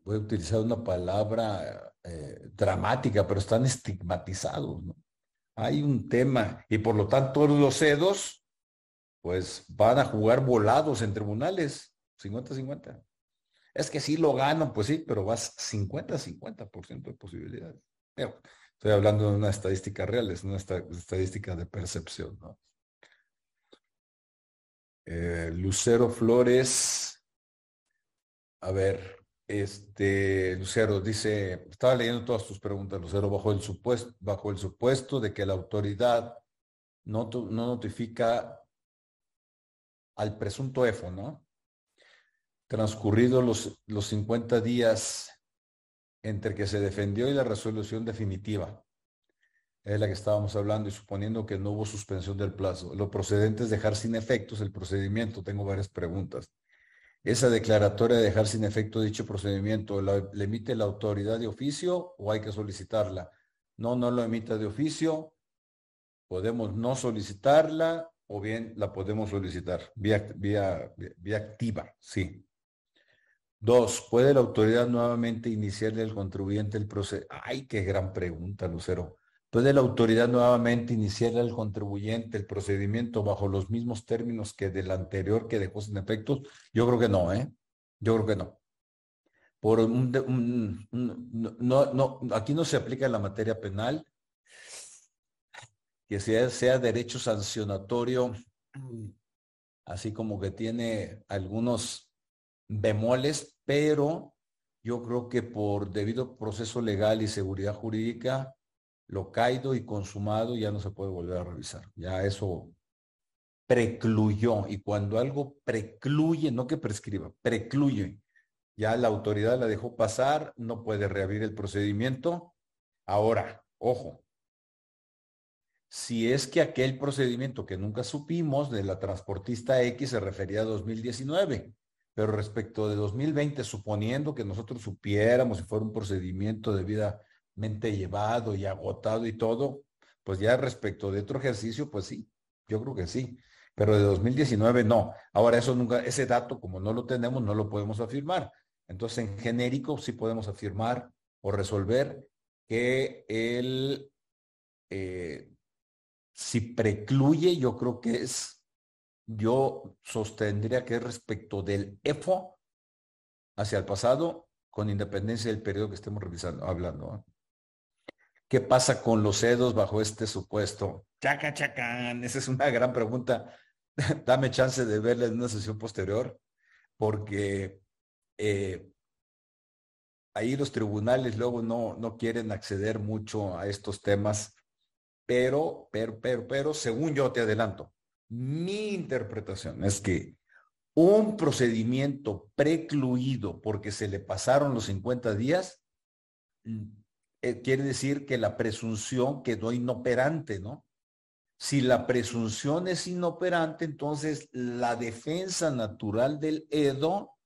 [SPEAKER 1] voy a utilizar una palabra eh, dramática, pero están estigmatizados. Hay un tema y por lo tanto los cedos pues van a jugar volados en tribunales, 50-50. Es que sí lo ganan, pues sí, pero vas 50-50% de posibilidades. Estoy hablando de una estadística real, es una estadística de percepción. ¿no? Eh, Lucero Flores, a ver, este, Lucero dice, estaba leyendo todas tus preguntas, Lucero, bajo el supuesto, bajo el supuesto de que la autoridad no, no notifica al presunto EFO, ¿no? Transcurridos los, los 50 días entre que se defendió y la resolución definitiva, es la que estábamos hablando, y suponiendo que no hubo suspensión del plazo, lo procedente es dejar sin efectos el procedimiento. Tengo varias preguntas esa declaratoria de dejar sin efecto dicho procedimiento, ¿la, ¿le emite la autoridad de oficio o hay que solicitarla? No, no lo emita de oficio, podemos no solicitarla o bien la podemos solicitar vía, vía, vía activa, sí. Dos, ¿puede la autoridad nuevamente iniciarle al contribuyente el proceso? Ay, qué gran pregunta, Lucero. ¿Puede la autoridad nuevamente iniciar al contribuyente el procedimiento bajo los mismos términos que del anterior que dejó sin efectos? Yo creo que no, ¿eh? Yo creo que no. Por un, no, no, aquí no se aplica la materia penal, que sea, sea derecho sancionatorio, así como que tiene algunos bemoles, pero yo creo que por debido proceso legal y seguridad jurídica, lo caído y consumado ya no se puede volver a revisar. Ya eso precluyó. Y cuando algo precluye, no que prescriba, precluye, ya la autoridad la dejó pasar, no puede reabrir el procedimiento. Ahora, ojo, si es que aquel procedimiento que nunca supimos de la transportista X se refería a 2019, pero respecto de 2020, suponiendo que nosotros supiéramos si fuera un procedimiento debidamente llevado y agotado y todo, pues ya respecto de otro ejercicio, pues sí, yo creo que sí, pero de 2019 no. Ahora eso nunca, ese dato como no lo tenemos, no lo podemos afirmar. Entonces en genérico sí podemos afirmar o resolver que el eh, si precluye, yo creo que es, yo sostendría que es respecto del EFO hacia el pasado, con independencia del periodo que estemos revisando, hablando. ¿Qué pasa con los EDOS bajo este supuesto? Chaca, chacán, esa es una gran pregunta. [LAUGHS] Dame chance de verla en una sesión posterior, porque eh, ahí los tribunales luego no, no quieren acceder mucho a estos temas pero, pero, pero, pero, según yo te adelanto, mi interpretación es que un procedimiento precluido porque se le pasaron los 50 días, eh, quiere decir que la presunción quedó inoperante, ¿no? Si la presunción es inoperante, entonces la defensa natural del EDO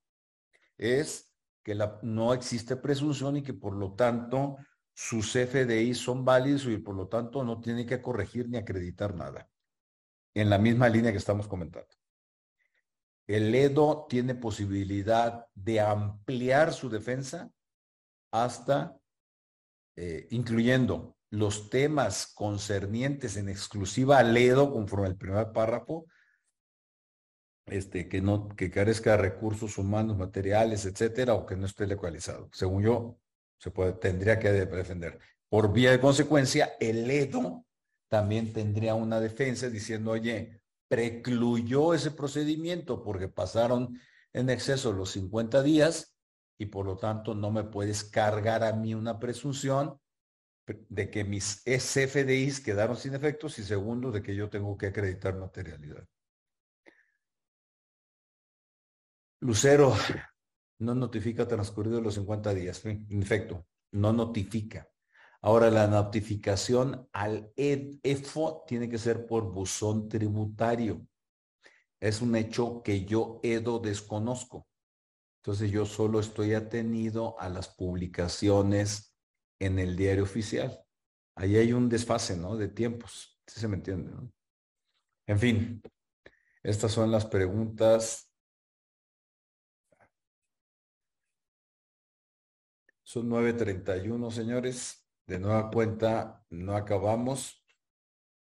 [SPEAKER 1] es que no existe presunción y que por lo tanto sus FDI son válidos y por lo tanto no tiene que corregir ni acreditar nada. En la misma línea que estamos comentando. El EDO tiene posibilidad de ampliar su defensa hasta, eh, incluyendo los temas concernientes en exclusiva al EDO, conforme al primer párrafo, este, que no, que carezca de recursos humanos, materiales, etcétera, o que no esté localizado. Según yo, se puede, tendría que defender. Por vía de consecuencia, el EDO también tendría una defensa diciendo, oye, precluyó ese procedimiento porque pasaron en exceso los 50 días y por lo tanto no me puedes cargar a mí una presunción de que mis SFDIs quedaron sin efectos y segundo de que yo tengo que acreditar materialidad. Lucero, no notifica transcurridos los 50 días. En efecto, no notifica. Ahora, la notificación al EFO tiene que ser por buzón tributario. Es un hecho que yo, EDO, desconozco. Entonces, yo solo estoy atenido a las publicaciones en el diario oficial. Ahí hay un desfase, ¿no? De tiempos. Si se me entiende, ¿no? En fin, estas son las preguntas Son 9.31, señores. De nueva cuenta, no acabamos.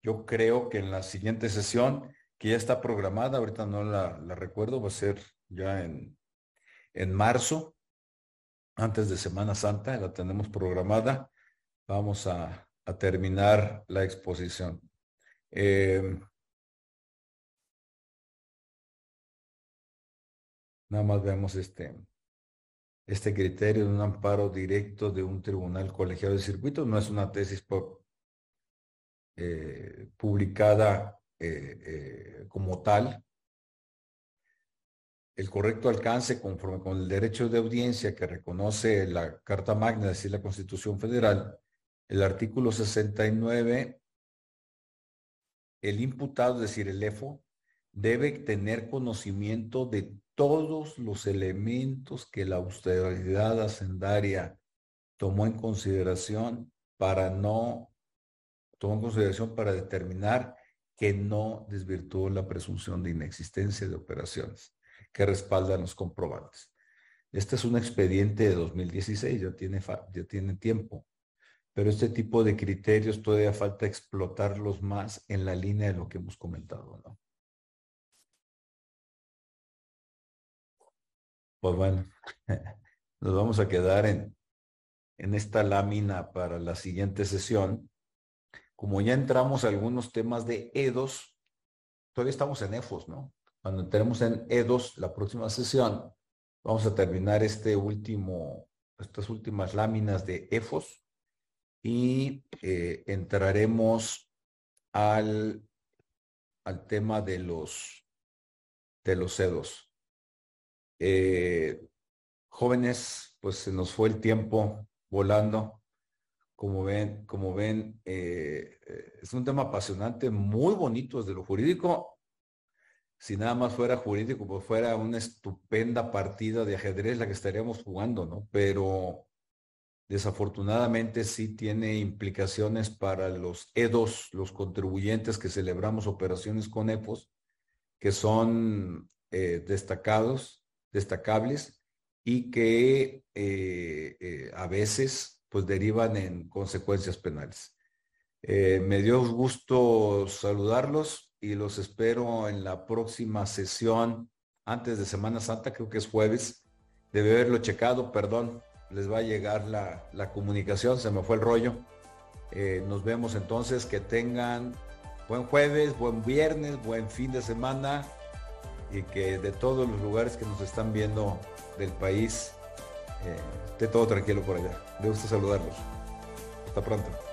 [SPEAKER 1] Yo creo que en la siguiente sesión, que ya está programada, ahorita no la, recuerdo, va a ser ya en, en marzo, antes de Semana Santa, la tenemos programada. Vamos a, terminar la exposición. Eh, nada más vemos este este criterio de un amparo directo de un tribunal colegiado de circuito. No es una tesis eh, publicada eh, eh, como tal. El correcto alcance conforme con el derecho de audiencia que reconoce la Carta Magna, es decir, la Constitución Federal, el artículo 69, el imputado, es decir, el EFO, debe tener conocimiento de todos los elementos que la autoridad hacendaria tomó en consideración para no, tomó en consideración para determinar que no desvirtuó la presunción de inexistencia de operaciones que respaldan los comprobantes. Este es un expediente de 2016, ya tiene, ya tiene tiempo, pero este tipo de criterios todavía falta explotarlos más en la línea de lo que hemos comentado, ¿no? Pues bueno, [LAUGHS] nos vamos a quedar en, en esta lámina para la siguiente sesión. Como ya entramos a algunos temas de EDOS, todavía estamos en EFOS, ¿no? Cuando entremos en EDOS, la próxima sesión, vamos a terminar este último estas últimas láminas de EFOS y eh, entraremos al, al tema de los, de los CEDOS. Eh, jóvenes, pues se nos fue el tiempo volando. Como ven, como ven, eh, es un tema apasionante, muy bonito desde lo jurídico. Si nada más fuera jurídico, pues fuera una estupenda partida de ajedrez la que estaríamos jugando, ¿no? Pero desafortunadamente sí tiene implicaciones para los EDOS, los contribuyentes que celebramos operaciones con EPOS, que son eh, destacados, destacables y que eh, eh, a veces pues derivan en consecuencias penales. me dio gusto saludarlos y los espero en la próxima sesión antes de Semana Santa, creo que es jueves. Debe haberlo checado, perdón, les va a llegar la, comunicación, se me fue el rollo. nos vemos entonces, que tengan buen jueves, buen viernes, buen fin de semana y que de todos los lugares que nos están viendo del país, eh, esté todo tranquilo por allá. Me gusta saludarlos. Hasta pronto.